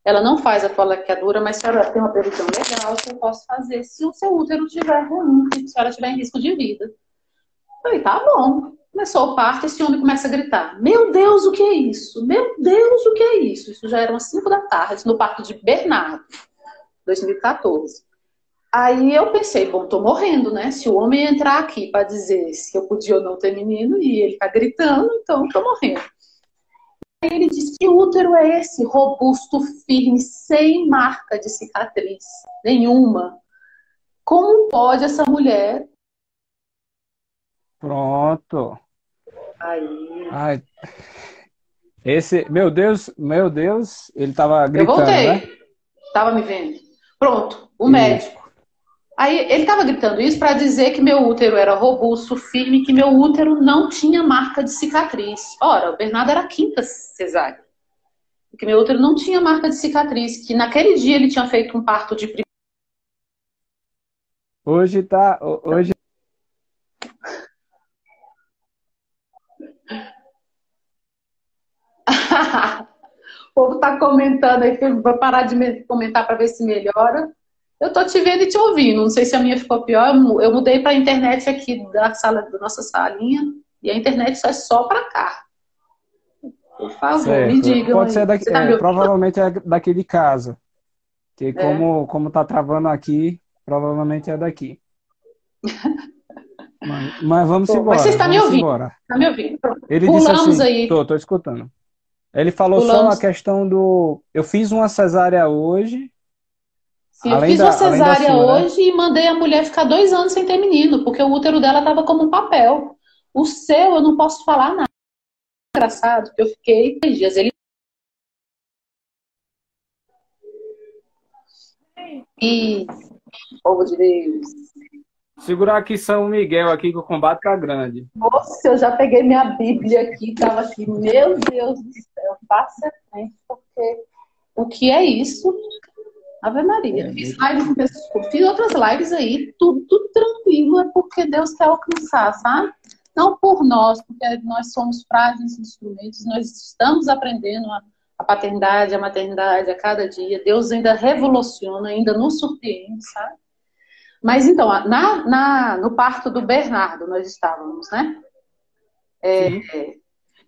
Ela não faz a tua laqueadura, mas se a senhora tem uma previsão legal, eu posso fazer se o seu útero estiver ruim, se a senhora estiver em risco de vida. Eu falei: Tá bom. Começou o parto, esse homem começa a gritar: Meu Deus, o que é isso? Meu Deus, o que é isso? Isso já era umas 5 da tarde, no parto de Bernardo, 2014. Aí eu pensei: Bom, tô morrendo, né? Se o homem entrar aqui para dizer se eu podia ou não ter menino e ele tá gritando, então tô morrendo. Aí ele disse: Que útero é esse? Robusto, firme, sem marca de cicatriz nenhuma. Como pode essa mulher Pronto. Aí. Ai. Esse, meu Deus, meu Deus, ele tava gritando, Eu voltei. Né? Tava me vendo. Pronto, o médico. Aí ele tava gritando isso para dizer que meu útero era robusto, firme, que meu útero não tinha marca de cicatriz. Ora, o Bernardo era quinta cesárea. Que meu útero não tinha marca de cicatriz, que naquele dia ele tinha feito um parto de Hoje tá, hoje o povo tá comentando aí, vou parar de comentar para ver se melhora. Eu tô te vendo e te ouvindo. Não sei se a minha ficou pior. Eu mudei para a internet aqui da sala da nossa salinha e a internet só é só para cá. Por favor, certo. me diga. Pode ser daqui, tá é, provavelmente é daqui de casa. Que é. como como tá travando aqui, provavelmente é daqui. mas, mas, vamos Pô, embora. Mas você está me ouvindo? Está me ouvindo? Ele Pulamos disse assim, aí. Tô, tô escutando. Ele falou Pulamos. só a questão do. Eu fiz uma cesárea hoje. Sim, eu fiz da, uma cesárea sua, né? hoje né? e mandei a mulher ficar dois anos sem ter menino, porque o útero dela estava como um papel. O seu, eu não posso falar nada. Engraçado, porque eu fiquei três dias. Ele. E. Povo de Deus. Segurar aqui São Miguel aqui que o combate tá grande. Nossa, eu já peguei minha Bíblia aqui, tava aqui, meu Deus do céu, passa frente, porque o que é isso? Ave Maria. Fiz lives com pessoas, fiz outras lives aí, tudo, tudo tranquilo, é porque Deus quer alcançar, sabe? Não por nós, porque nós somos frágeis instrumentos, nós estamos aprendendo a, a paternidade, a maternidade a cada dia. Deus ainda revoluciona, ainda nos surpreende, sabe? Mas então, na, na, no parto do Bernardo nós estávamos, né? É,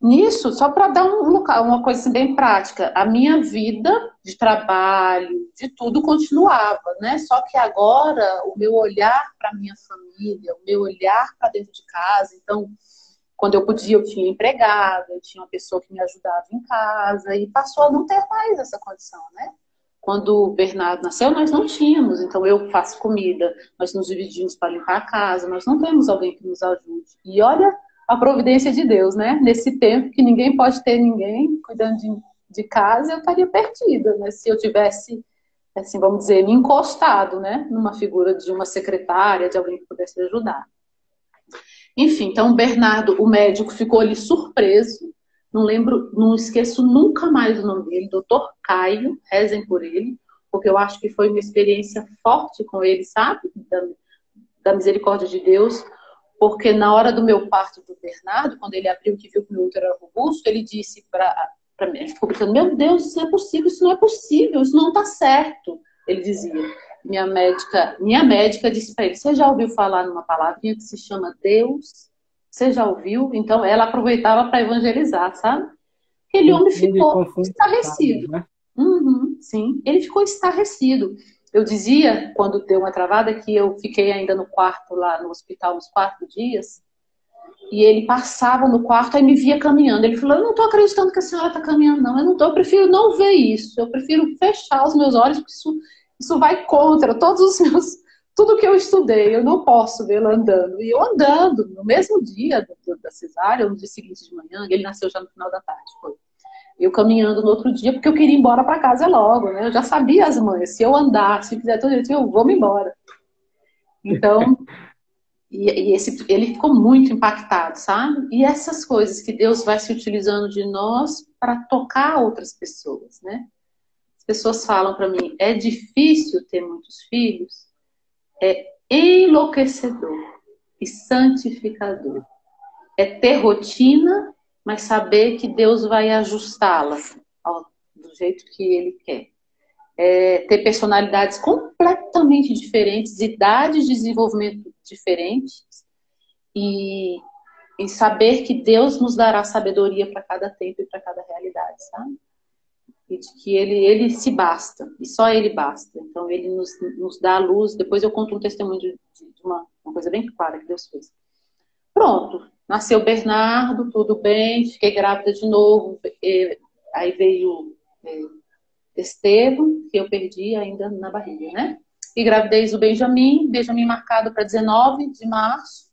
nisso, só para dar um uma coisa assim, bem prática, a minha vida de trabalho, de tudo continuava, né? Só que agora o meu olhar para minha família, o meu olhar para dentro de casa, então Quando eu podia, eu tinha empregada, eu tinha uma pessoa que me ajudava em casa, e passou a não ter mais essa condição, né? Quando o Bernardo nasceu, nós não tínhamos, então eu faço comida, nós nos dividimos para limpar a casa, nós não temos alguém que nos ajude. E olha a providência de Deus, né? Nesse tempo que ninguém pode ter ninguém cuidando de, de casa, eu estaria perdida, né? Se eu tivesse, assim, vamos dizer, me encostado, né? Numa figura de uma secretária, de alguém que pudesse ajudar. Enfim, então Bernardo, o médico, ficou ali surpreso não lembro, não esqueço nunca mais o nome dele, doutor Caio, rezem por ele, porque eu acho que foi uma experiência forte com ele, sabe? Da, da misericórdia de Deus, porque na hora do meu parto do Bernardo, quando ele abriu que viu que o meu útero era robusto, ele disse para mim, ele ficou gritando, meu Deus, isso não é possível, isso não é possível, isso não está certo, ele dizia. Minha médica, minha médica disse para ele, você já ouviu falar numa palavrinha que se chama Deus você já ouviu? Então ela aproveitava para evangelizar, sabe? Aquele homem ficou estarrecido. Né? Uhum, sim, ele ficou estarrecido. Eu dizia, quando deu uma travada, que eu fiquei ainda no quarto lá no hospital uns quatro dias. E ele passava no quarto e me via caminhando. Ele falou: Eu não estou acreditando que a senhora está caminhando, não. Eu não tô, eu prefiro não ver isso. Eu prefiro fechar os meus olhos, porque isso, isso vai contra todos os meus tudo que eu estudei, eu não posso vê-lo andando. E eu andando, no mesmo dia da cesárea, no dia seguinte de manhã, ele nasceu já no final da tarde, foi. Eu caminhando no outro dia, porque eu queria ir embora para casa logo, né? Eu já sabia as mães, se eu andar, se fizer tudo isso, eu vou me embora. Então, e, e, esse, ele ficou muito impactado, sabe? E essas coisas que Deus vai se utilizando de nós para tocar outras pessoas, né? As pessoas falam para mim, é difícil ter muitos filhos? é enlouquecedor e santificador. É ter rotina, mas saber que Deus vai ajustá-la do jeito que Ele quer. É ter personalidades completamente diferentes, idades de desenvolvimento diferentes e, e saber que Deus nos dará sabedoria para cada tempo e para cada realidade, sabe? e de que ele, ele se basta, e só ele basta. Então, ele nos, nos dá a luz. Depois eu conto um testemunho de, de uma, uma, coisa bem clara que Deus fez. Pronto, nasceu Bernardo, tudo bem, fiquei grávida de novo. E, aí veio é, Estevam, que eu perdi ainda na barriga, né? E gravidez do Benjamin, Benjamin marcado para 19 de março,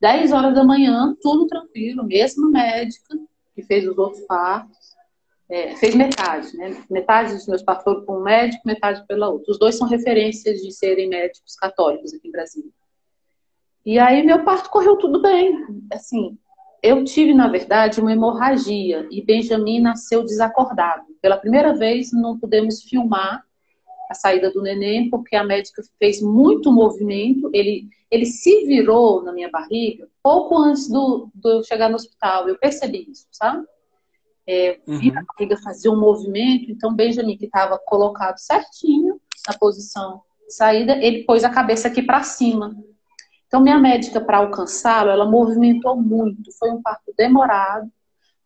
10 horas da manhã, tudo tranquilo, mesma médica que fez os outros partos é, fez metade, né? Metade dos meus partos foram com um médico, metade pela outra. Os dois são referências de serem médicos católicos aqui em Brasília. E aí meu parto correu tudo bem. Assim, eu tive, na verdade, uma hemorragia e Benjamin nasceu desacordado. Pela primeira vez, não pudemos filmar a saída do neném, porque a médica fez muito movimento. Ele, ele se virou na minha barriga pouco antes do, do chegar no hospital. Eu percebi isso, sabe? é, uhum. a barriga fazia um movimento, então Benjamin, que estava colocado certinho na posição de saída, ele pôs a cabeça aqui para cima. Então, minha médica, para alcançá-lo, ela movimentou muito. Foi um parto demorado,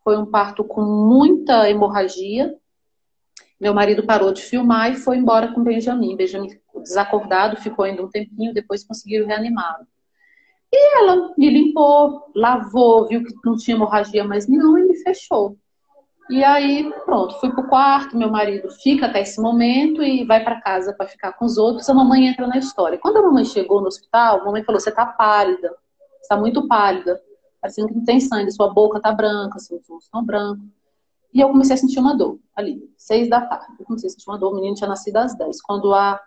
foi um parto com muita hemorragia. Meu marido parou de filmar e foi embora com Benjamin. Benjamin desacordado, ficou ainda um tempinho, depois conseguiram reanimá-lo. E ela me limpou, lavou, viu que não tinha hemorragia mais nenhuma e me fechou. E aí, pronto, fui pro quarto, meu marido fica até esse momento e vai para casa para ficar com os outros. A mamãe entra na história. Quando a mamãe chegou no hospital, a mamãe falou: "Você tá pálida, está muito pálida, parecendo que não tem sangue, sua boca tá branca, seus olhos estão brancos". E eu comecei a sentir uma dor ali, seis da tarde. Eu comecei a sentir uma dor, o menino tinha nascido às dez. Quando a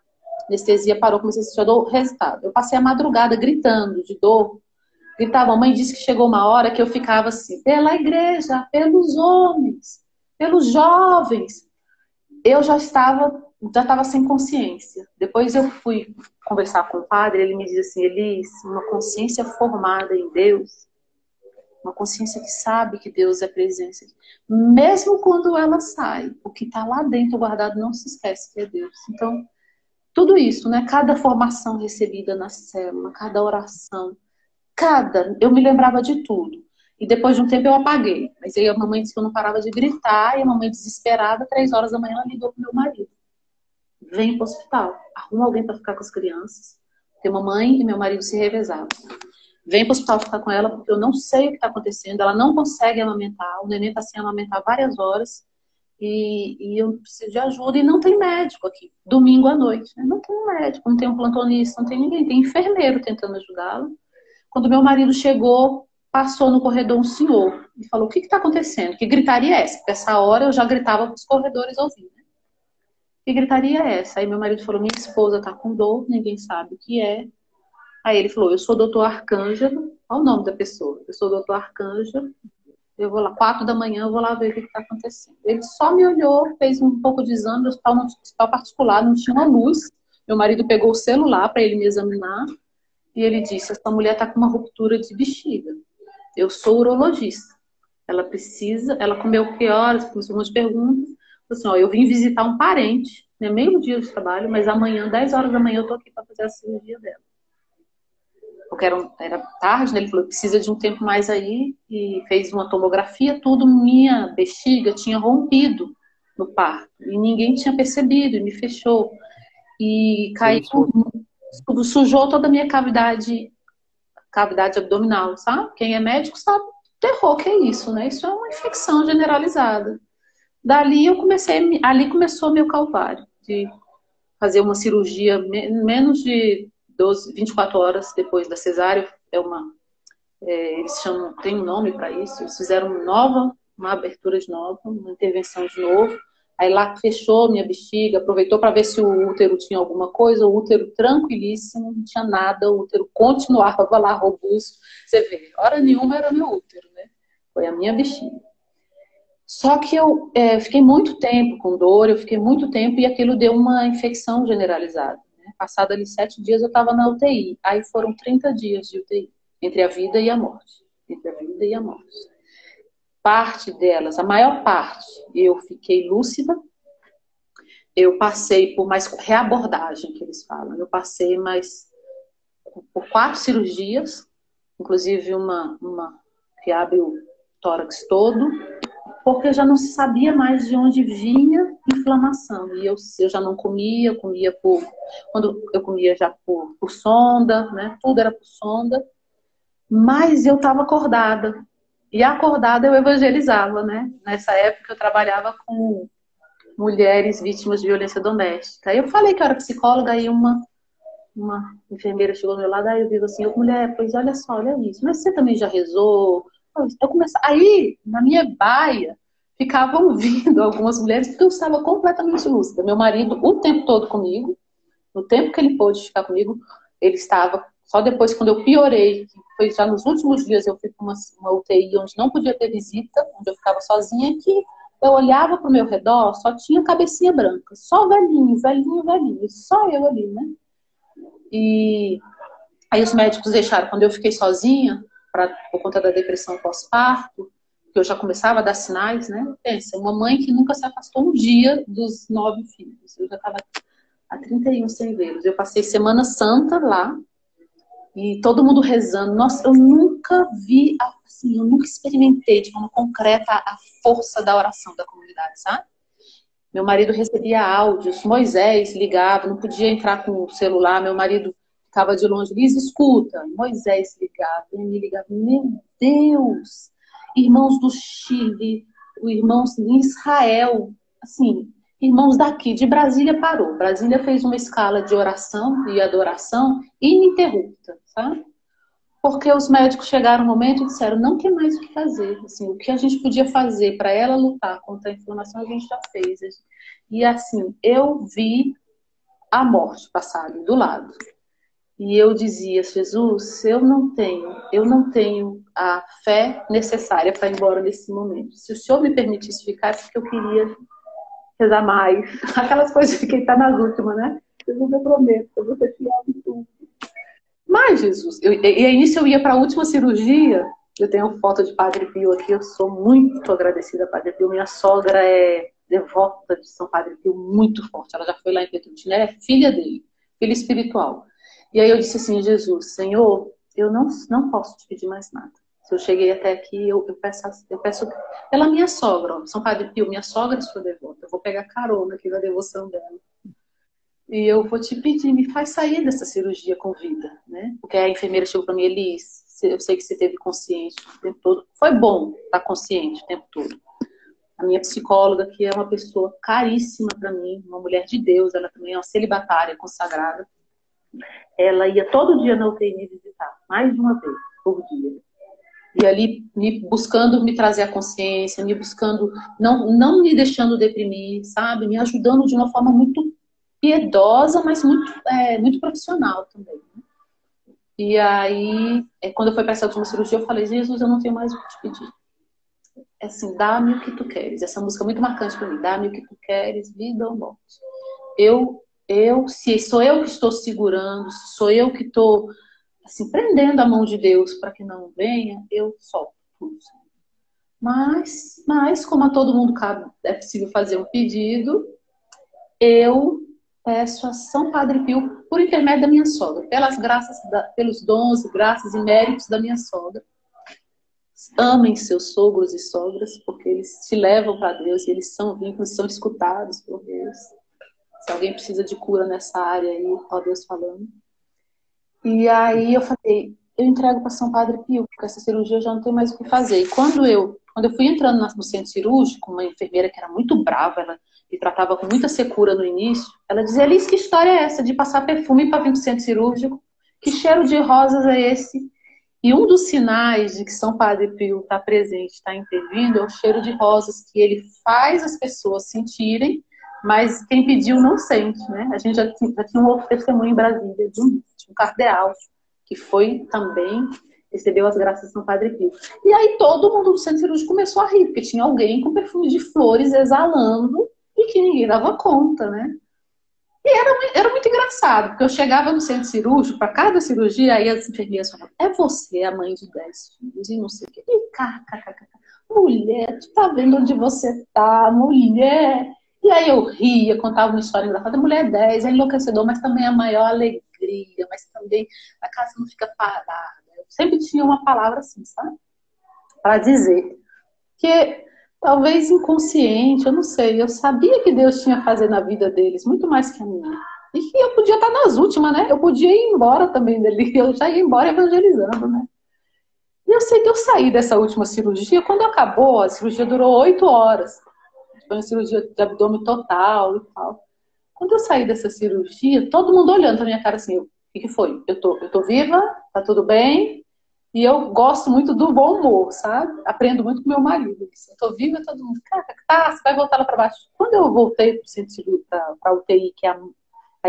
anestesia parou, comecei a sentir a dor, resultado. Eu passei a madrugada gritando de dor, gritava. A mãe disse que chegou uma hora que eu ficava assim, pela igreja, pelos homens, pelos jovens. Eu já estava, já estava sem consciência. Depois eu fui conversar com o padre, ele me diz assim, Elis, uma consciência formada em Deus, uma consciência que sabe que Deus é presença. Mesmo quando ela sai, o que está lá dentro guardado não se esquece que é Deus. Então, tudo isso, né? Cada formação recebida na célula, cada oração, cada, eu me lembrava de tudo. E depois de um tempo eu apaguei. Mas aí a mamãe disse que eu não parava de gritar, e a mamãe desesperada, três horas da manhã, ela ligou pro meu marido. Vem pro hospital, arruma alguém para ficar com as crianças. Porque mamãe e meu marido se revezavam. vem para o hospital ficar com ela, porque eu não sei o que está acontecendo, ela não consegue amamentar, o neném está sem amamentar várias horas, e, e, eu preciso de ajuda, e não tem médico aqui, domingo à noite, né? não tem um médico, não tem um plantonista, não tem ninguém, tem enfermeiro tentando ajudá-la. Quando meu marido chegou, passou no corredor um senhor, e falou, o que está acontecendo? Que gritaria é essa? Porque essa hora eu já gritava para os corredores ouvindo. Né? Que gritaria é essa? Aí meu marido falou, minha esposa está com dor, ninguém sabe o que é, Aí ele falou, eu sou doutor Arcângelo, olha o nome da pessoa, eu sou doutor Arcângelo, eu vou lá, quatro da manhã, eu vou lá ver o que está acontecendo. Ele só me olhou, fez um pouco de exame no hospital, no hospital particular, não tinha uma luz. Meu marido pegou o celular para ele me examinar e ele disse, essa mulher está com uma ruptura de bexiga. Eu sou urologista. Ela precisa, ela comeu que horas, começou umas perguntas. Assim, ó, eu vim visitar um parente, né, meio dia de trabalho, mas amanhã, 10 horas da manhã, eu tô aqui para fazer a cirurgia dela porque era, era tarde, né? Ele falou, precisa de um tempo mais aí, e fez uma tomografia, tudo, minha bexiga tinha rompido no parto, e ninguém tinha percebido, e me fechou. E caiu, sujou toda a minha cavidade, cavidade abdominal, sabe? Quem é médico sabe terror que é isso, né? Isso é uma infecção generalizada. Dali eu comecei, ali começou meu calvário, de fazer uma cirurgia menos de 12, 24 horas depois da cesárea, é uma, é, eles chamam, tem um nome para isso, eles fizeram nova, uma abertura de nova, uma intervenção de novo, aí lá fechou minha bexiga, aproveitou para ver se o útero tinha alguma coisa, o útero tranquilíssimo, não tinha nada, o útero continuava lá robusto, você vê, hora nenhuma era meu útero, né? Foi a minha bexiga. Só que eu é, fiquei muito tempo com dor, eu fiquei muito tempo e aquilo deu uma infecção generalizada. Passado ali sete dias eu estava na UTI. Aí foram 30 dias de UTI, entre a vida e a morte. Entre a vida e a morte. Parte delas, a maior parte, eu fiquei lúcida. Eu passei por mais reabordagem, que eles falam. Eu passei mais por quatro cirurgias, inclusive uma, uma que abre o tórax todo, porque já não se sabia mais de onde vinha inflamação. E eu, eu já não comia, eu comia por. Quando eu comia já por, por sonda, né? Tudo era por sonda. Mas eu estava acordada. E acordada eu evangelizava, né? Nessa época eu trabalhava com mulheres vítimas de violência doméstica. Aí eu falei que eu era psicóloga, aí uma, uma enfermeira chegou ao meu lado, aí eu digo assim, mulher, pois olha só, olha isso. Mas você também já rezou? Eu comecei... Aí, na minha baia, ficavam ouvindo algumas mulheres, porque eu estava completamente lúcida. Meu marido, o tempo todo comigo, no tempo que ele pôde ficar comigo, ele estava. Só depois, quando eu piorei, que foi já nos últimos dias, eu fui para uma, uma UTI onde não podia ter visita, onde eu ficava sozinha, que eu olhava para o meu redor, só tinha cabecinha branca, só velhinho, velhinho, velhinho, só eu ali, né? E aí os médicos deixaram, quando eu fiquei sozinha, pra, por conta da depressão pós-parto, que eu já começava a dar sinais, né? Pensa, uma mãe que nunca se afastou um dia dos nove filhos. Eu já estava há 31 sem vê-los. Eu passei Semana Santa lá e todo mundo rezando. Nossa, eu nunca vi, assim, eu nunca experimentei de forma concreta a força da oração da comunidade, sabe? Meu marido recebia áudios, Moisés ligava, não podia entrar com o celular, meu marido estava de longe, Liz, escuta. Moisés ligava, ele me ligava, meu Deus! Irmãos do Chile, irmãos em Israel, assim, irmãos daqui, de Brasília parou. Brasília fez uma escala de oração e adoração ininterrupta, sabe? Porque os médicos chegaram no momento e disseram, não tem mais o que fazer. Assim, o que a gente podia fazer para ela lutar contra a inflamação, a gente já fez. E assim, eu vi a morte passar do lado. E eu dizia, Jesus, eu não tenho, eu não tenho a fé necessária para ir embora nesse momento. Se o Senhor me permitisse ficar, é porque eu queria rezar mais. Aquelas coisas que está nas últimas, né? Jesus, eu prometo, eu vou ser fiel em tudo. Mas, Jesus, eu, e aí nisso eu ia para a última cirurgia, eu tenho foto de Padre Pio aqui, eu sou muito agradecida a Padre Pio. Minha sogra é devota de São Padre Pio, muito forte. Ela já foi lá em Petrutina, ela é filha dele, filha espiritual. E aí eu disse assim, Jesus, Senhor, eu não, não posso te pedir mais nada. Se eu cheguei até aqui, eu, eu, peço, eu peço pela minha sogra, São Padre Pio, minha sogra é sua devota, eu vou pegar carona aqui na devoção dela. E eu vou te pedir, me faz sair dessa cirurgia com vida, né? Porque a enfermeira chegou para mim, Elis, eu sei que você teve consciente o tempo todo. Foi bom estar consciente o tempo todo. A minha psicóloga, que é uma pessoa caríssima para mim, uma mulher de Deus, ela também é uma celibatária consagrada. Ela ia todo dia na UTI me visitar, mais de uma vez por dia. E ali me buscando me trazer a consciência, me buscando, não, não me deixando deprimir, sabe? Me ajudando de uma forma muito piedosa, mas muito, é, muito profissional também. Né? E aí, é, quando eu fui para essa última cirurgia, eu falei, Jesus, eu não tenho mais o que te pedir. É assim, dá-me o que tu queres. Essa música é muito marcante para mim. Dá-me o que tu queres, vida ou morte. Eu, eu, se sou eu que estou segurando, se sou eu que estou, assim, prendendo a mão de Deus para que não venha, eu solto tudo. Mas, mas, como a todo mundo cabe, é possível fazer um pedido, eu peço a São Padre Pio, por intermédio da minha sogra, pelas graças, da, pelos dons, graças e méritos da minha sogra. Amem seus sogros e sogras, porque eles te levam para Deus e eles são vínculos, são escutados por Deus. Se alguém precisa de cura nessa área aí, ó Deus falando. E aí eu falei, eu entrego para São Padre Pio, porque essa cirurgia eu já não tenho mais o que fazer. E quando eu, quando eu fui entrando no centro cirúrgico, uma enfermeira que era muito brava, ela e tratava com muita secura no início, ela dizia, Alice, que história é essa de passar perfume para vir do centro cirúrgico? Que cheiro de rosas é esse? E um dos sinais de que São Padre Pio está presente, está intervindo, é o cheiro de rosas que ele faz as pessoas sentirem, mas quem pediu não sente, né? A gente já, já tinha um outro testemunho em Brasília, de um, de um cardeal, que foi também recebeu as graças de São Padre Pio. E aí todo mundo do centro cirúrgico começou a rir, porque tinha alguém com perfume de flores exalando e que ninguém dava conta, né? E era, era muito engraçado, porque eu chegava no centro cirúrgico, para cada cirurgia, aí as enfermeiras falavam, é você a mãe de 10 filhos, e não sei o quê. E kkkkk, mulher, tu tá vendo onde você tá, mulher? E aí eu ria, contava uma história engraçada, mulher 10, é enlouquecedor, mas também é a maior alegria, mas também a casa não fica parada. Eu sempre tinha uma palavra assim, sabe? Para dizer. Que talvez inconsciente, eu não sei. Eu sabia que Deus tinha a fazer na vida deles, muito mais que a minha. E que eu podia estar nas últimas, né? Eu podia ir embora também dali. Eu já ia embora evangelizando, né? E eu sei que eu saí dessa última cirurgia. Quando acabou, a cirurgia durou oito horas. Foi uma cirurgia de abdômen total e tal. Quando eu saí dessa cirurgia, todo mundo olhando pra minha cara assim, o que, que foi? Eu tô, eu tô viva? Tá tudo bem? E eu gosto muito do bom humor, sabe? Aprendo muito com meu marido. Eu tô viva, todo mundo, cara, tá, você vai voltar lá para baixo. Quando eu voltei para o centro para a UTI, que é a,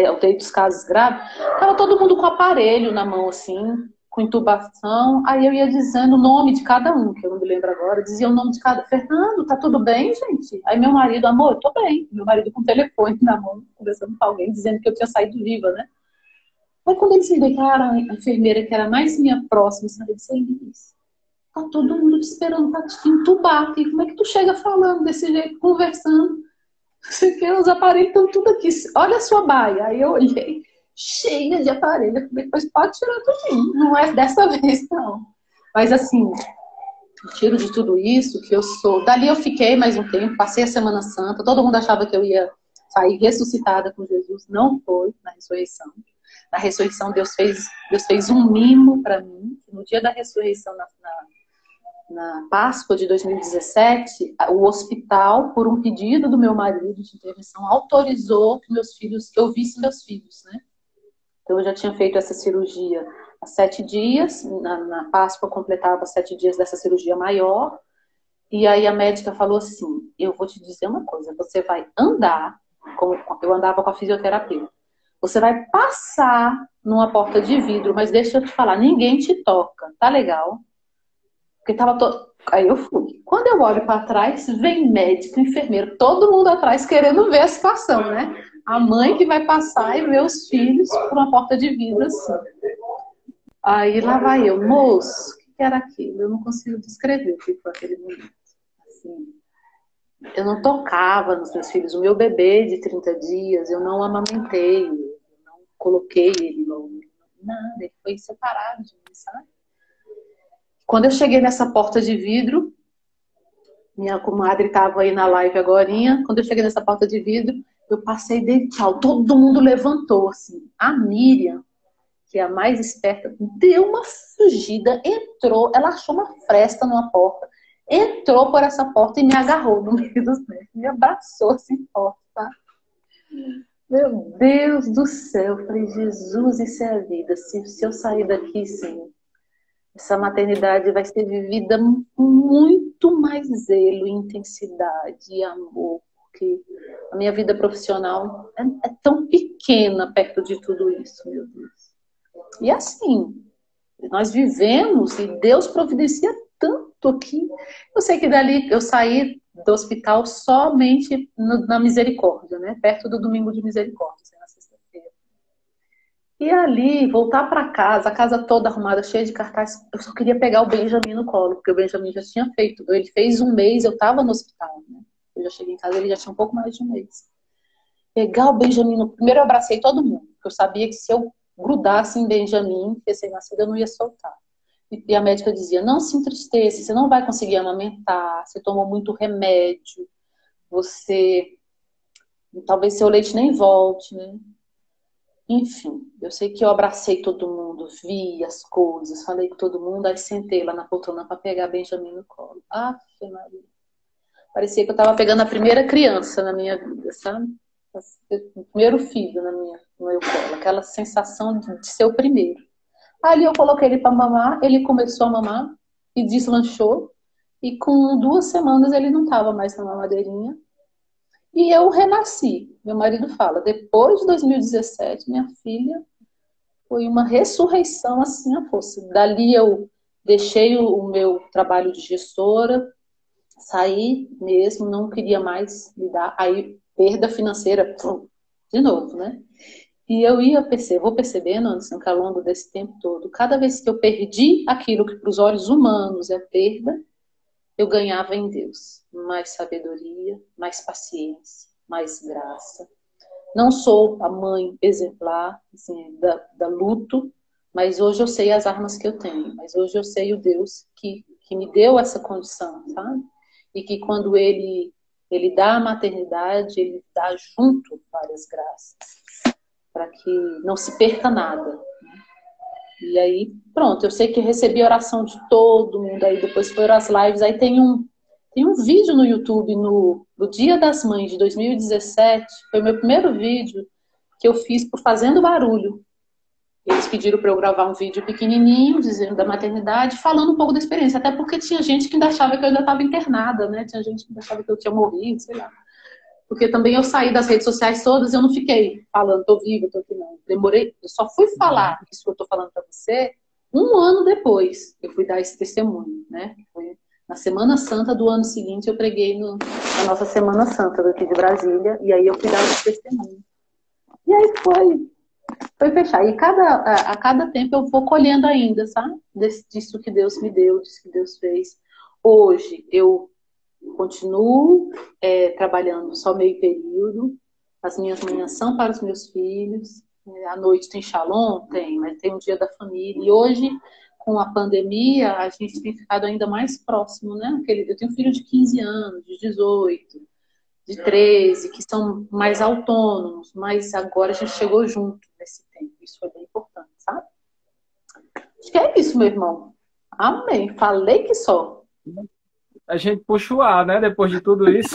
a UTI dos casos graves, tava todo mundo com aparelho na mão, assim, com intubação. Aí eu ia dizendo o nome de cada um, que eu não me lembro agora, dizia o nome de cada. Fernando, tá tudo bem, gente? Aí meu marido, amor, eu tô bem. Meu marido com o telefone na mão, conversando com alguém, dizendo que eu tinha saído viva, né? Aí quando eles me deitaram, a enfermeira que era mais minha próxima, sabe, disse, Elis, tá todo mundo te esperando pra te entubar aqui. Como é que tu chega falando desse jeito, conversando? Você quer os aparelhos estão tudo aqui. Olha a sua baia. Aí eu olhei, cheia de aparelho. Depois pode tirar tudo. Não é dessa vez, não. Mas assim, tiro de tudo isso, que eu sou. Dali eu fiquei mais um tempo, passei a Semana Santa, todo mundo achava que eu ia sair ressuscitada com Jesus. Não foi na ressurreição. Na ressurreição, Deus fez, Deus fez um mimo para mim. No dia da ressurreição, na, na, na, Páscoa de 2017, o hospital, por um pedido do meu marido de intervenção, autorizou que meus filhos, que eu visse meus filhos, né? Então, eu já tinha feito essa cirurgia há sete dias. Na, na Páscoa, completava sete dias dessa cirurgia maior. E aí a médica falou assim: Eu vou te dizer uma coisa, você vai andar, como eu andava com a fisioterapeuta. Você vai passar numa porta de vidro, mas deixa eu te falar, ninguém te toca, tá legal? Porque tava todo. Aí eu fui. Quando eu olho para trás, vem médico, enfermeiro, todo mundo atrás querendo ver a situação, né? A mãe que vai passar e ver os filhos por uma porta de vidro assim. Aí lá vai eu, moço, o que era aquilo? Eu não consigo descrever o que foi aquele momento. Assim, eu não tocava nos meus filhos. O meu bebê de 30 dias, eu não amamentei coloquei ele no. Nada, ele foi separado de mim, sabe? Quando eu cheguei nessa porta de vidro, minha comadre estava aí na live agora. Quando eu cheguei nessa porta de vidro, eu passei de tchau. Todo mundo levantou, assim. A Miriam, que é a mais esperta, deu uma fugida, entrou, ela achou uma fresta numa porta, entrou por essa porta e me agarrou no meio dos pés, me abraçou assim tá? Meu Deus do céu, eu falei, Jesus, isso é a vida. Se, se eu sair daqui, sim, essa maternidade vai ser vivida com muito mais zelo, intensidade e amor, porque a minha vida profissional é, é tão pequena perto de tudo isso, meu Deus. E assim, nós vivemos e Deus providencia tanto aqui. Eu sei que dali eu saí do hospital somente no, na misericórdia, né? Perto do domingo de misericórdia, assim, na sexta-feira. E ali, voltar para casa, a casa toda arrumada, cheia de cartazes, eu só queria pegar o Benjamin no colo, porque o Benjamin já tinha feito. Ele fez um mês, eu estava no hospital, né? Eu já cheguei em casa, ele já tinha um pouco mais de um mês. Pegar o Benjamin no... Primeiro eu abracei todo mundo, porque eu sabia que se eu grudasse em Benjamin, recém-nascido, eu não ia soltar. E a médica dizia: não se entristeça, você não vai conseguir amamentar, você tomou muito remédio, você. Talvez seu leite nem volte, né? Enfim, eu sei que eu abracei todo mundo, vi as coisas, falei com todo mundo, aí sentei lá na poltrona para pegar Benjamin no colo. Ah, Maria. Parecia que eu estava pegando a primeira criança na minha vida, sabe? O primeiro filho na minha, no meu colo, aquela sensação de, de ser o primeiro. Ali eu coloquei ele para mamar, ele começou a mamar e deslanchou. E com duas semanas ele não estava mais na mamadeirinha. E eu renasci. Meu marido fala, depois de 2017, minha filha foi uma ressurreição assim a força. Dali eu deixei o meu trabalho de gestora, saí mesmo, não queria mais lidar. Aí, perda financeira, de novo, né? E eu ia perceber, vou percebendo, Anderson, que ao longo desse tempo todo, cada vez que eu perdi aquilo que para os olhos humanos é perda, eu ganhava em Deus mais sabedoria, mais paciência, mais graça. Não sou a mãe exemplar assim, da, da luto, mas hoje eu sei as armas que eu tenho. Mas hoje eu sei o Deus que, que me deu essa condição, sabe? E que quando ele, ele dá a maternidade, ele dá junto várias graças para que não se perca nada. E aí, pronto, eu sei que recebi oração de todo mundo aí, depois foram as lives, aí tem um, tem um vídeo no YouTube no, no Dia das Mães de 2017, foi o meu primeiro vídeo que eu fiz por Fazendo Barulho. Eles pediram para eu gravar um vídeo pequenininho, dizendo da maternidade, falando um pouco da experiência, até porque tinha gente que ainda achava que eu ainda estava internada, né? Tinha gente que ainda achava que eu tinha morrido, sei lá. Porque também eu saí das redes sociais todas eu não fiquei falando, tô viva, tô aqui não. Demorei, eu só fui falar isso que eu tô falando para você um ano depois eu fui dar esse testemunho, né? Foi na Semana Santa do ano seguinte eu preguei no, na nossa Semana Santa daqui de Brasília e aí eu fui dar esse testemunho. E aí foi, foi fechar. E cada, a, a cada tempo eu vou colhendo ainda, sabe? Desse, disso que Deus me deu, disso que Deus fez. Hoje eu continuo é, trabalhando só meio período. As minhas manhãs são para os meus filhos. É, à noite tem shalom? Tem, mas tem um dia da família. E hoje, com a pandemia, a gente tem ficado ainda mais próximo, né? Eu tenho filho de 15 anos, de 18, de 13, que são mais autônomos, mas agora a gente chegou junto nesse tempo. Isso foi bem importante, sabe? Acho que é isso, meu irmão. Amém. Falei que só a gente puxa o ar, né? Depois de tudo isso.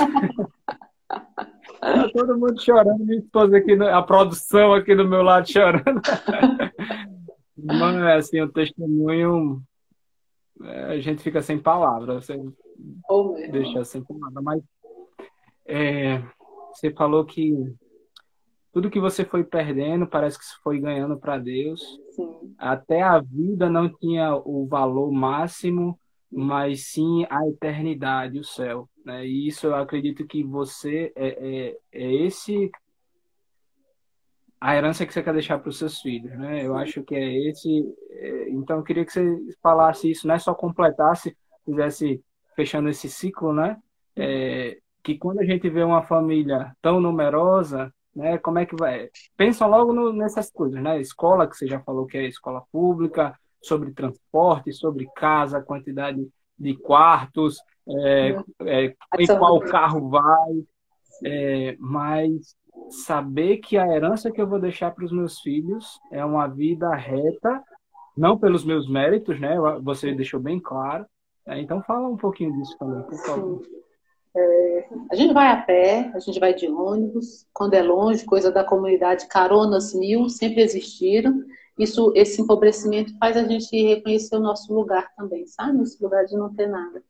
tá todo mundo chorando, minha esposa aqui, a produção aqui do meu lado chorando. Mas, assim, o testemunho, é, a gente fica sem palavras. Você oh, deixa sem palavras. Mas é, você falou que tudo que você foi perdendo parece que foi ganhando para Deus. Sim. Até a vida não tinha o valor máximo mas sim a eternidade, o céu. Né? E isso eu acredito que você é, é, é esse a herança que você quer deixar para os seus filhos, né? Eu acho que é esse. É, então eu queria que você falasse isso, não é só completasse, fizesse fechando esse ciclo, né? É, que quando a gente vê uma família tão numerosa, né? Como é que vai? Pensam logo no, nessas coisas, né? Escola que você já falou que é escola pública, sobre transporte, sobre casa, quantidade de quartos, é, é, em qual carro vai, é, mas saber que a herança que eu vou deixar para os meus filhos é uma vida reta, não pelos meus méritos, né? Você deixou bem claro. É, então fala um pouquinho disso também, por favor. É, a gente vai a pé, a gente vai de ônibus, quando é longe, coisa da comunidade, caronas mil sempre existiram. Isso, esse empobrecimento faz a gente reconhecer o nosso lugar também, sabe? Nosso lugar de não ter nada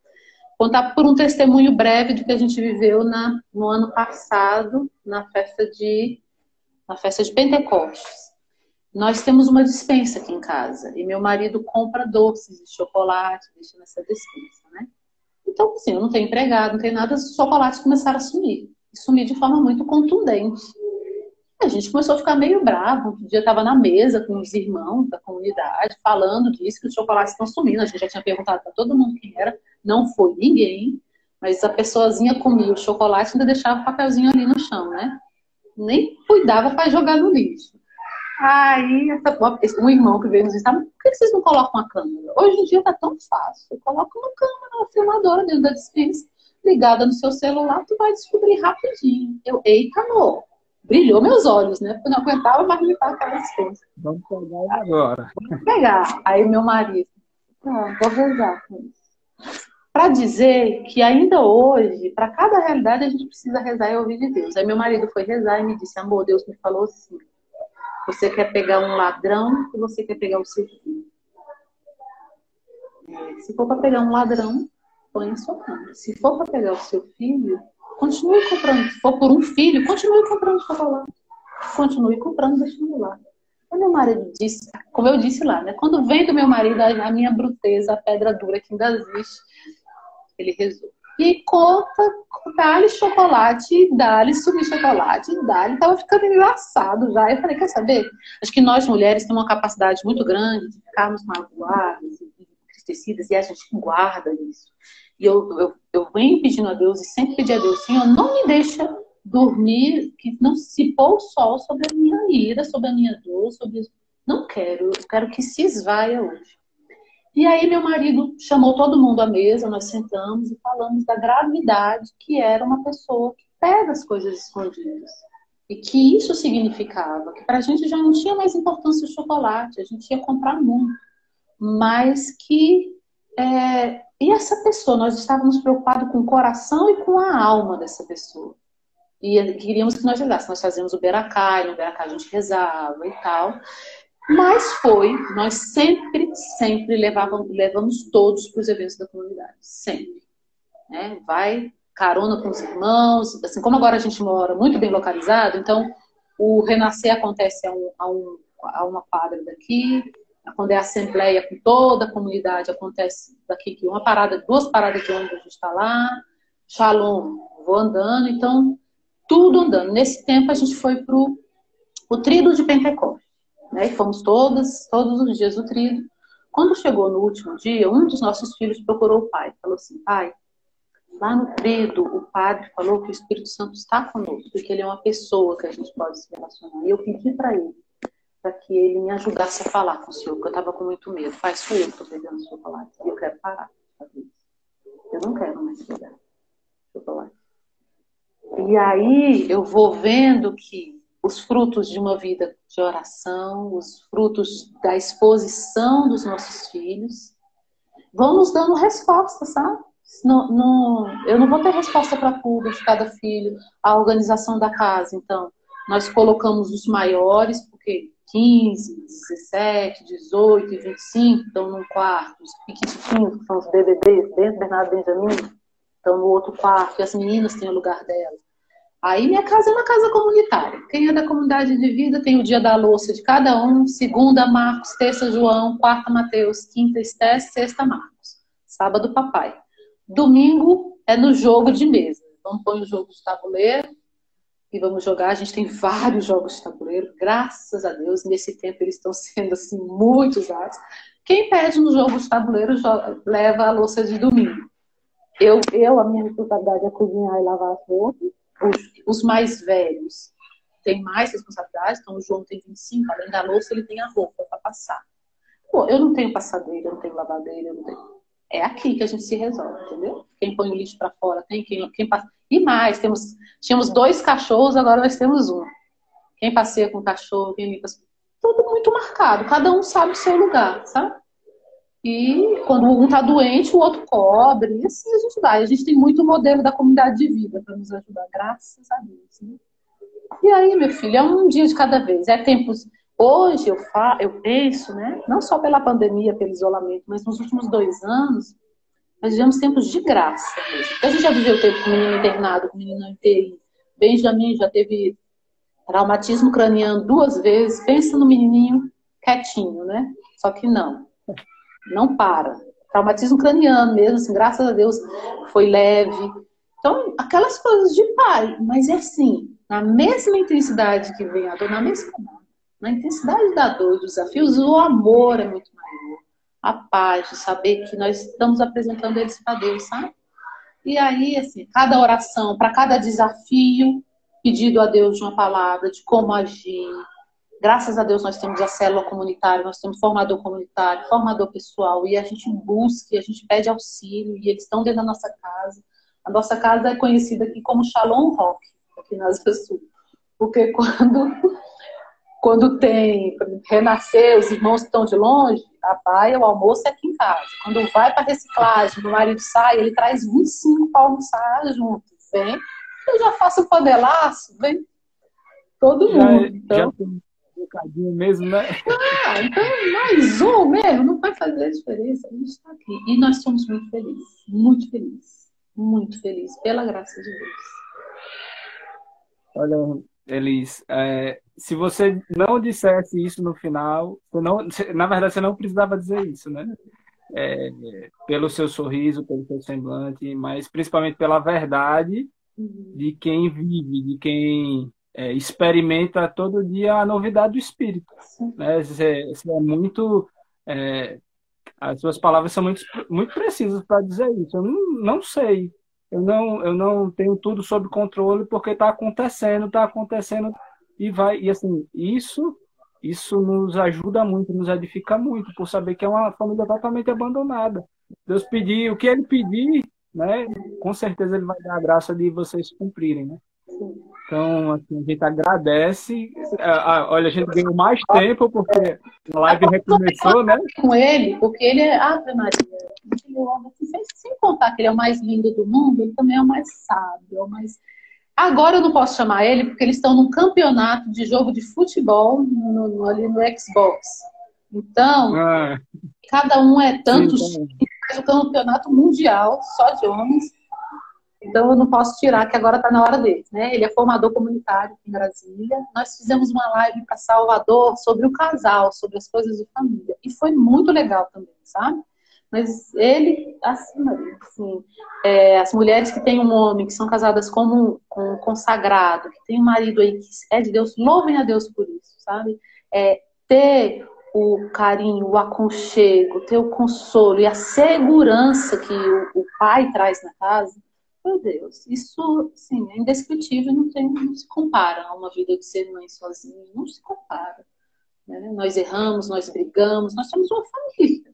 contar por um testemunho breve do que a gente viveu na, no ano passado, na festa de na festa de Pentecostes. Nós temos uma dispensa aqui em casa e meu marido compra doces de chocolate, deixa nessa dispensa, né? Então, assim, eu não tenho empregado, não tenho nada, os chocolates começaram a sumir. E sumir de forma muito contundente. A gente começou a ficar meio bravo. Um dia estava na mesa com os irmãos da comunidade, falando disso, que os chocolates estão sumindo. A gente já tinha perguntado para todo mundo quem era, não foi ninguém, mas a pessoazinha comia o chocolate e ainda deixava o papelzinho ali no chão, né? Nem cuidava para jogar no lixo. Aí, um irmão que veio nos disse, por que vocês não colocam uma câmera? Hoje em dia tá tão fácil. Coloca uma câmera, uma filmadora dentro da dispensa, ligada no seu celular, tu vai descobrir rapidinho. Eu, eita, amor, brilhou meus olhos, né? Porque eu não aguentava mais limpar aquela dispensa. Vamos pegar agora. Vamos pegar. Aí meu marido, ah, vou rezar com isso. Para dizer que ainda hoje, para cada realidade, a gente precisa rezar e ouvir de Deus. Aí meu marido foi rezar e me disse, amor, Deus me falou assim, você quer pegar um ladrão ou você quer pegar o seu filho? Se for para pegar um ladrão, põe a sua mão. Se for para pegar o seu filho, Continue comprando. Se for por um filho, continue comprando chocolate. Continue comprando, deixando lá. O meu marido disse, como eu disse lá, né? Quando vem do meu marido a minha bruteza, a pedra dura que ainda existe, ele rezou. E conta, dá-lhe chocolate, dá-lhe subir chocolate, dá-lhe. Tava ficando engraçado já. Eu falei, quer saber? Acho que nós mulheres temos uma capacidade muito grande de ficarmos magoadas entristecidas e a gente guarda isso. E eu, eu, eu venho pedindo a Deus e sempre pedi a Deus, Senhor, não me deixa dormir, que não se pôr o sol sobre a minha ira, sobre a minha dor, sobre. Não quero, eu quero que se esvaia hoje. E aí meu marido chamou todo mundo à mesa, nós sentamos e falamos da gravidade que era uma pessoa que pega as coisas escondidas. E que isso significava que para a gente já não tinha mais importância o chocolate, a gente ia comprar muito. Mas que é, e essa pessoa, nós estávamos preocupados com o coração e com a alma dessa pessoa. E queríamos que nós rezasse. Nós fazíamos o Beracai, no Beracai a gente rezava e tal. Mas foi, nós sempre, sempre levávamos, levamos todos para os eventos da comunidade. Sempre. Né? Vai carona com os irmãos. Assim, como agora a gente mora muito bem localizado, então o Renascer acontece a, um, a, um, a uma quadra daqui, quando é assembleia com toda a comunidade, acontece daqui que uma parada, duas paradas de ônibus está lá, Shalom, vou andando, então tudo andando. Nesse tempo a gente foi para o trido de Pentecostes, né? E fomos todas, todos os dias no trido. Quando chegou no último dia, um dos nossos filhos procurou o pai, falou assim, pai, lá no trido o padre falou que o Espírito Santo está conosco, porque ele é uma pessoa que a gente pode se relacionar. E eu pedi para ele para que ele me ajudasse a falar com o senhor, porque eu estava com muito medo. Pai, sou eu que estou pegando chocolate. E eu quero parar. Eu não quero mais pegar chocolate. E aí eu vou vendo que os frutos de uma vida de oração, os frutos da exposição dos nossos filhos, vão nos dando resposta, sabe? No, no, eu não vou ter resposta para tudo de cada filho, a organização da casa. Então, nós colocamos os maiores, porque 15, 17, 18 e 25 estão num quarto, os pequititinhos, que são os BBBs, dentro do Bernardo Benjamin, estão no outro quarto, e as meninas têm o lugar delas. Aí minha casa é uma casa comunitária. Quem é da comunidade de vida tem o dia da louça de cada um, segunda Marcos, terça João, quarta Mateus, quinta Esté, sexta Marcos, sábado papai. Domingo é no jogo de mesa. Então põe o jogo de tabuleiro, e vamos jogar. A gente tem vários jogos de tabuleiro, graças a Deus, nesse tempo eles estão sendo assim muito usados. Quem pede no jogo de tabuleiro leva a louça de domingo. Eu, eu, a minha responsabilidade é cozinhar e lavar as roupas. Os, os mais velhos têm mais responsabilidade, então o João tem 25, além da louça, ele tem a roupa para passar. Pô, eu não tenho passadeira, eu não tenho lavadeira, eu não tenho. É aqui que a gente se resolve, entendeu? Quem põe o lixo para fora tem, quem, quem passa E mais, temos, tínhamos dois cachorros, agora nós temos um. Quem passeia com cachorro, quem limpa. Tudo muito marcado, cada um sabe o seu lugar, sabe? E quando um está doente, o outro cobre. E assim a gente vai. A gente tem muito modelo da comunidade de vida para nos ajudar, graças a Deus. Né? E aí, meu filho, é um dia de cada vez. É tempos. Hoje eu, fa... eu penso, né? Não só pela pandemia, pelo isolamento, mas nos últimos dois anos, nós vivemos tempos de graça mesmo. A gente já viveu tempo com menino internado, com menino em Benjamin já teve traumatismo craniano duas vezes. Pensa no menininho quietinho, né? Só que não não para. Traumatismo craniano mesmo, assim, graças a Deus foi leve. Então, aquelas coisas de pai, mas é assim, na mesma intensidade que vem a dor, na mesma na intensidade da dor, dos desafios, o amor é muito maior. A paz de saber que nós estamos apresentando eles para Deus, sabe? E aí, assim, cada oração, para cada desafio, pedido a Deus de uma palavra, de como agir, Graças a Deus nós temos a célula comunitária, nós temos formador comunitário, formador pessoal, e a gente busca, a gente pede auxílio, e eles estão dentro da nossa casa. A nossa casa é conhecida aqui como Shalom Rock, aqui na Asa Sul. Porque quando, quando tem renascer, os irmãos que estão de longe, a baia, o almoço é aqui em casa. Quando vai para reciclagem, meu marido sai, ele traz 25 para almoçar junto. Vem, eu já faço o panelaço, vem todo mundo. Já, então, já bocadinho mesmo, né? Ah, então mais um mesmo, não vai fazer diferença. A gente está aqui. E nós somos muito felizes, muito felizes, muito felizes, pela graça de Deus. Olha, Elis, é, se você não dissesse isso no final, não, na verdade você não precisava dizer isso, né? É, pelo seu sorriso, pelo seu semblante, mas principalmente pela verdade de quem vive, de quem é, experimenta todo dia a novidade do Espírito. Né? Você, você é muito. É, as suas palavras são muito, muito precisas para dizer isso. Eu não, não sei. Eu não, eu não tenho tudo sob controle porque está acontecendo, está acontecendo e vai. E assim, isso isso nos ajuda muito, nos edifica muito, por saber que é uma família totalmente abandonada. Deus pedir o que ele pedir, né? Com certeza ele vai dar a graça de vocês cumprirem, né? Então, assim, a gente agradece. Ah, olha, a gente ganhou mais tempo porque a live recomeçou, né? Com ele, porque ele é Ave Maria. Sem, sem contar que ele é o mais lindo do mundo, ele também é o mais sábio, é o mais. Agora eu não posso chamar ele porque eles estão num campeonato de jogo de futebol no, no, ali no Xbox. Então, ah. cada um é tanto faz o campeonato mundial só de homens então eu não posso tirar que agora está na hora dele, né? Ele é formador comunitário em Brasília. Nós fizemos uma live para Salvador sobre o casal, sobre as coisas de família. E foi muito legal também, sabe? Mas ele, assim, assim é, as mulheres que têm um homem, que são casadas com um, consagrado, que tem um marido aí que é de Deus, louvem a Deus por isso, sabe? É, ter o carinho, o aconchego, ter o consolo e a segurança que o, o pai traz na casa, meu Deus, isso, sim, é indescritível, não, tem, não se compara a uma vida de ser mãe sozinha, não se compara. Né? Nós erramos, nós brigamos, nós somos uma família.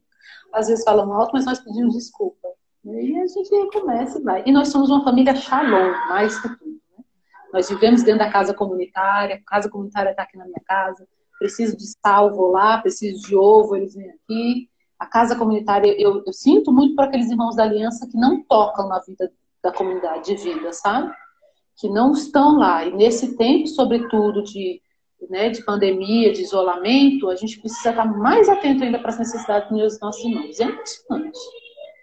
Às vezes falamos alto, mas nós pedimos desculpa. E a gente recomeça e vai. E nós somos uma família shalom, mais que tudo. Né? Nós vivemos dentro da casa comunitária, a casa comunitária está aqui na minha casa, preciso de sal, vou lá, preciso de ovo, eles vêm aqui. A casa comunitária, eu, eu sinto muito por aqueles irmãos da aliança que não tocam na vida da comunidade de vida, sabe? Que não estão lá. E nesse tempo, sobretudo, de, né, de pandemia, de isolamento, a gente precisa estar mais atento ainda para as necessidades dos nossos irmãos. É impressionante.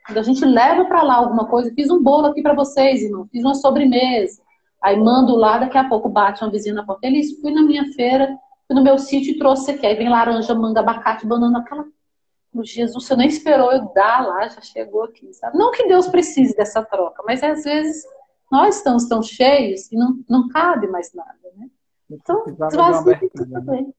Quando a gente leva para lá alguma coisa, fiz um bolo aqui para vocês, irmão, fiz uma sobremesa. Aí mando lá, daqui a pouco bate uma vizinha na porta. Eles fui na minha feira, fui no meu sítio e trouxe aqui. Aí vem laranja, manga, abacate, banana, aquela Jesus, você nem esperou eu dar lá, já chegou aqui, sabe? Não que Deus precise dessa troca, mas às vezes nós estamos tão cheios e não, não cabe mais nada, né? Então, esvazia também.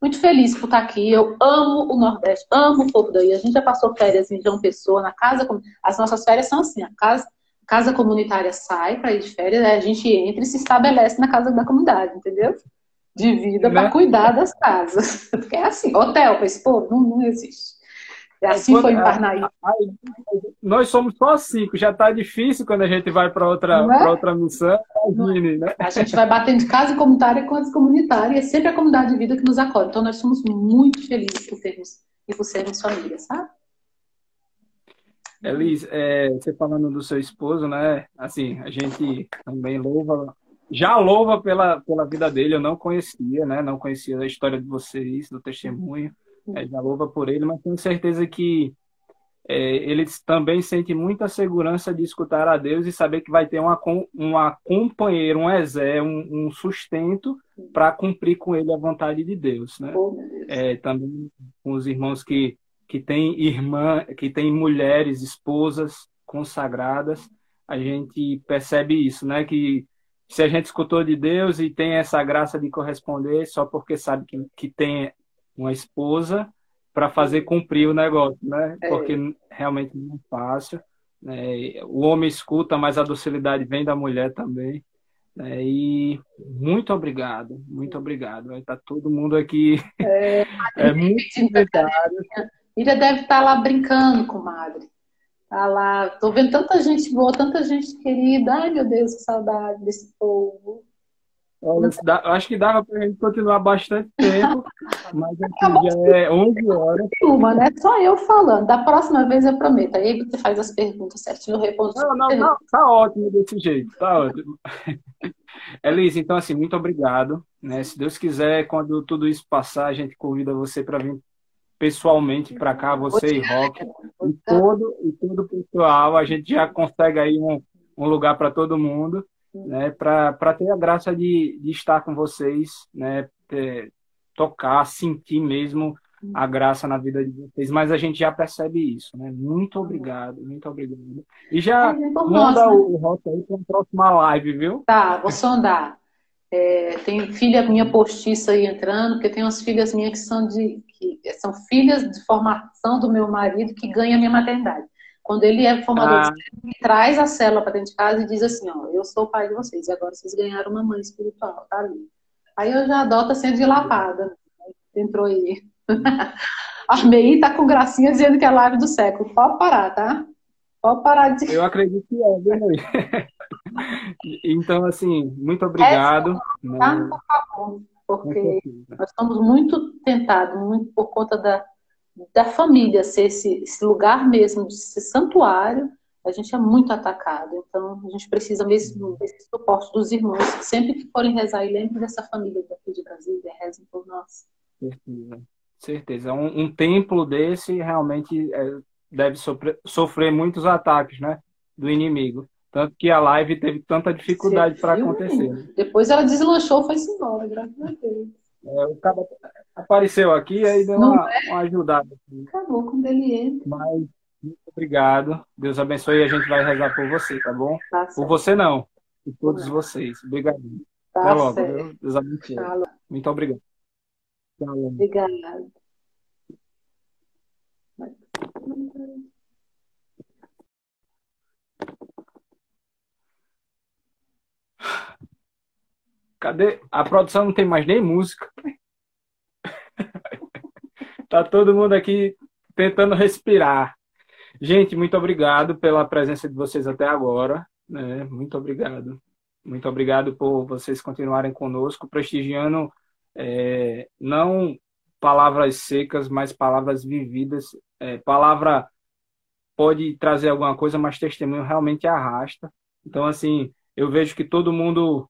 Muito feliz por estar aqui. Eu amo o Nordeste, amo o povo daí. A gente já passou férias em João Pessoa, na casa. As nossas férias são assim: a casa, a casa comunitária sai para ir de férias, a gente entra e se estabelece na casa da comunidade, entendeu? De vida né? para cuidar das casas. Porque é assim, hotel para esse povo não, não existe. É assim foi em Parnaí. Nós somos só cinco, já está difícil quando a gente vai para outra, é? outra missão. Imagine, né? A gente vai batendo de casa comunitária com as comunitárias, é sempre a comunidade de vida que nos acolhe. Então nós somos muito felizes por termos e por sermos família, sabe? Elis, é, você falando do seu esposo, né? Assim, a gente também louva, já louva pela, pela vida dele. Eu não conhecia, né? Não conhecia a história de vocês, do testemunho é, já louva por ele, mas tenho certeza que é, ele também sente muita segurança de escutar a Deus e saber que vai ter uma, uma companheira, um exé, um, um sustento para cumprir com ele a vontade de Deus, né? É, também com os irmãos que que têm irmã, que têm mulheres, esposas consagradas, a gente percebe isso, né? Que se a gente escutou de Deus e tem essa graça de corresponder só porque sabe que, que tem uma esposa para fazer cumprir o negócio, né? É. Porque realmente não é fácil. Né? O homem escuta, mas a docilidade vem da mulher também. Né? E muito obrigado, muito obrigado. Vai estar tá todo mundo aqui. É, é muito necessário. Ira deve estar tá lá brincando, comadre. Tá lá, tô vendo tanta gente boa, tanta gente querida. Ai, meu Deus, que saudade desse povo. Olha, dá, acho que dava para a gente continuar bastante tempo, mas aqui já é 11 horas. Uma, né? Só eu falando. Da próxima vez eu prometo. Aí você faz as perguntas certinho, eu respondo. Não, não, não, tá ótimo desse jeito, tá ótimo. Elise, então assim, muito obrigado. Né? Se Deus quiser, quando tudo isso passar, a gente convida você para vir pessoalmente para cá, você e Rock, e todo, e todo o pessoal, a gente já consegue aí um, um lugar para todo mundo né, para ter a graça de, de estar com vocês, né, ter, tocar, sentir mesmo a graça na vida de vocês, mas a gente já percebe isso, né? Muito obrigado, muito obrigado. E já é, manda o rosto aí para a próxima live, viu? Tá, vou sondar. É, tem filha minha postiça aí entrando, porque tem umas filhas minhas que são de que são filhas de formação do meu marido que ganha a minha maternidade. Quando ele é formador ah. ele traz a célula para dentro de casa e diz assim, ó, eu sou o pai de vocês, e agora vocês ganharam uma mãe espiritual, tá ali. Aí eu já adoto sendo de lapada. Né? Entrou aí. a Mei tá com gracinha dizendo que é a live do século. Pode parar, tá? Pode parar de. Eu acredito que é, viu, Então, assim, muito obrigado. É, tá? Por favor, porque nós estamos muito tentados, muito por conta da da família ser esse, esse lugar mesmo, ser santuário, a gente é muito atacado. Então, a gente precisa mesmo desse suporte dos irmãos. Sempre que forem rezar, e lembrem dessa família daqui de Brasília, rezem por nós. Certeza. Certeza. Um, um templo desse realmente é, deve sofrer, sofrer, muitos ataques né, do inimigo. Tanto que a live teve tanta dificuldade para acontecer. Depois ela deslanchou e foi embora, graças a Deus. É, o cara apareceu aqui e aí deu uma, é? uma, ajudada. Acabou quando ele entra. Mas, muito obrigado. Deus abençoe e a gente vai rezar por você, tá bom? Tá por você não, por todos vocês. Obrigado. Tá Até logo. Certo. Deus abençoe. Muito obrigado. Tchau. Obrigado. Cadê? A produção não tem mais nem música. tá todo mundo aqui tentando respirar. Gente, muito obrigado pela presença de vocês até agora. Né? Muito obrigado. Muito obrigado por vocês continuarem conosco, prestigiando é, não palavras secas, mas palavras vividas. É, palavra pode trazer alguma coisa, mas testemunho realmente arrasta. Então, assim, eu vejo que todo mundo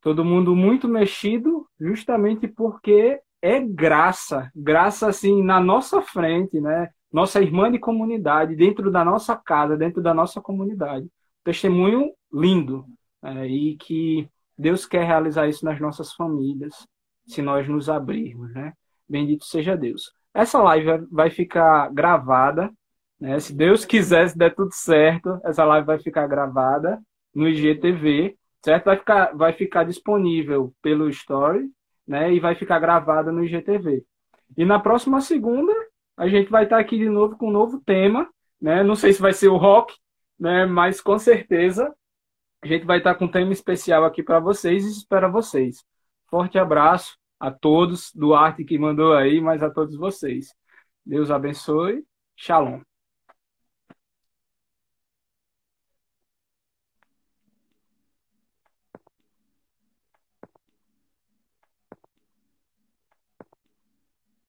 todo mundo muito mexido, justamente porque é graça, graça assim na nossa frente, né? Nossa irmã de comunidade, dentro da nossa casa, dentro da nossa comunidade. Testemunho lindo é, e que Deus quer realizar isso nas nossas famílias, se nós nos abrirmos, né? Bendito seja Deus. Essa live vai ficar gravada, né? Se Deus quiser, se der tudo certo, essa live vai ficar gravada no IGTV certo? Vai ficar, vai ficar disponível pelo Story, né? E vai ficar gravada no IGTV. E na próxima segunda, a gente vai estar aqui de novo com um novo tema, né? Não sei se vai ser o rock, né? Mas com certeza a gente vai estar com um tema especial aqui para vocês e espero vocês. Forte abraço a todos, do Arte que mandou aí, mas a todos vocês. Deus abençoe. Shalom.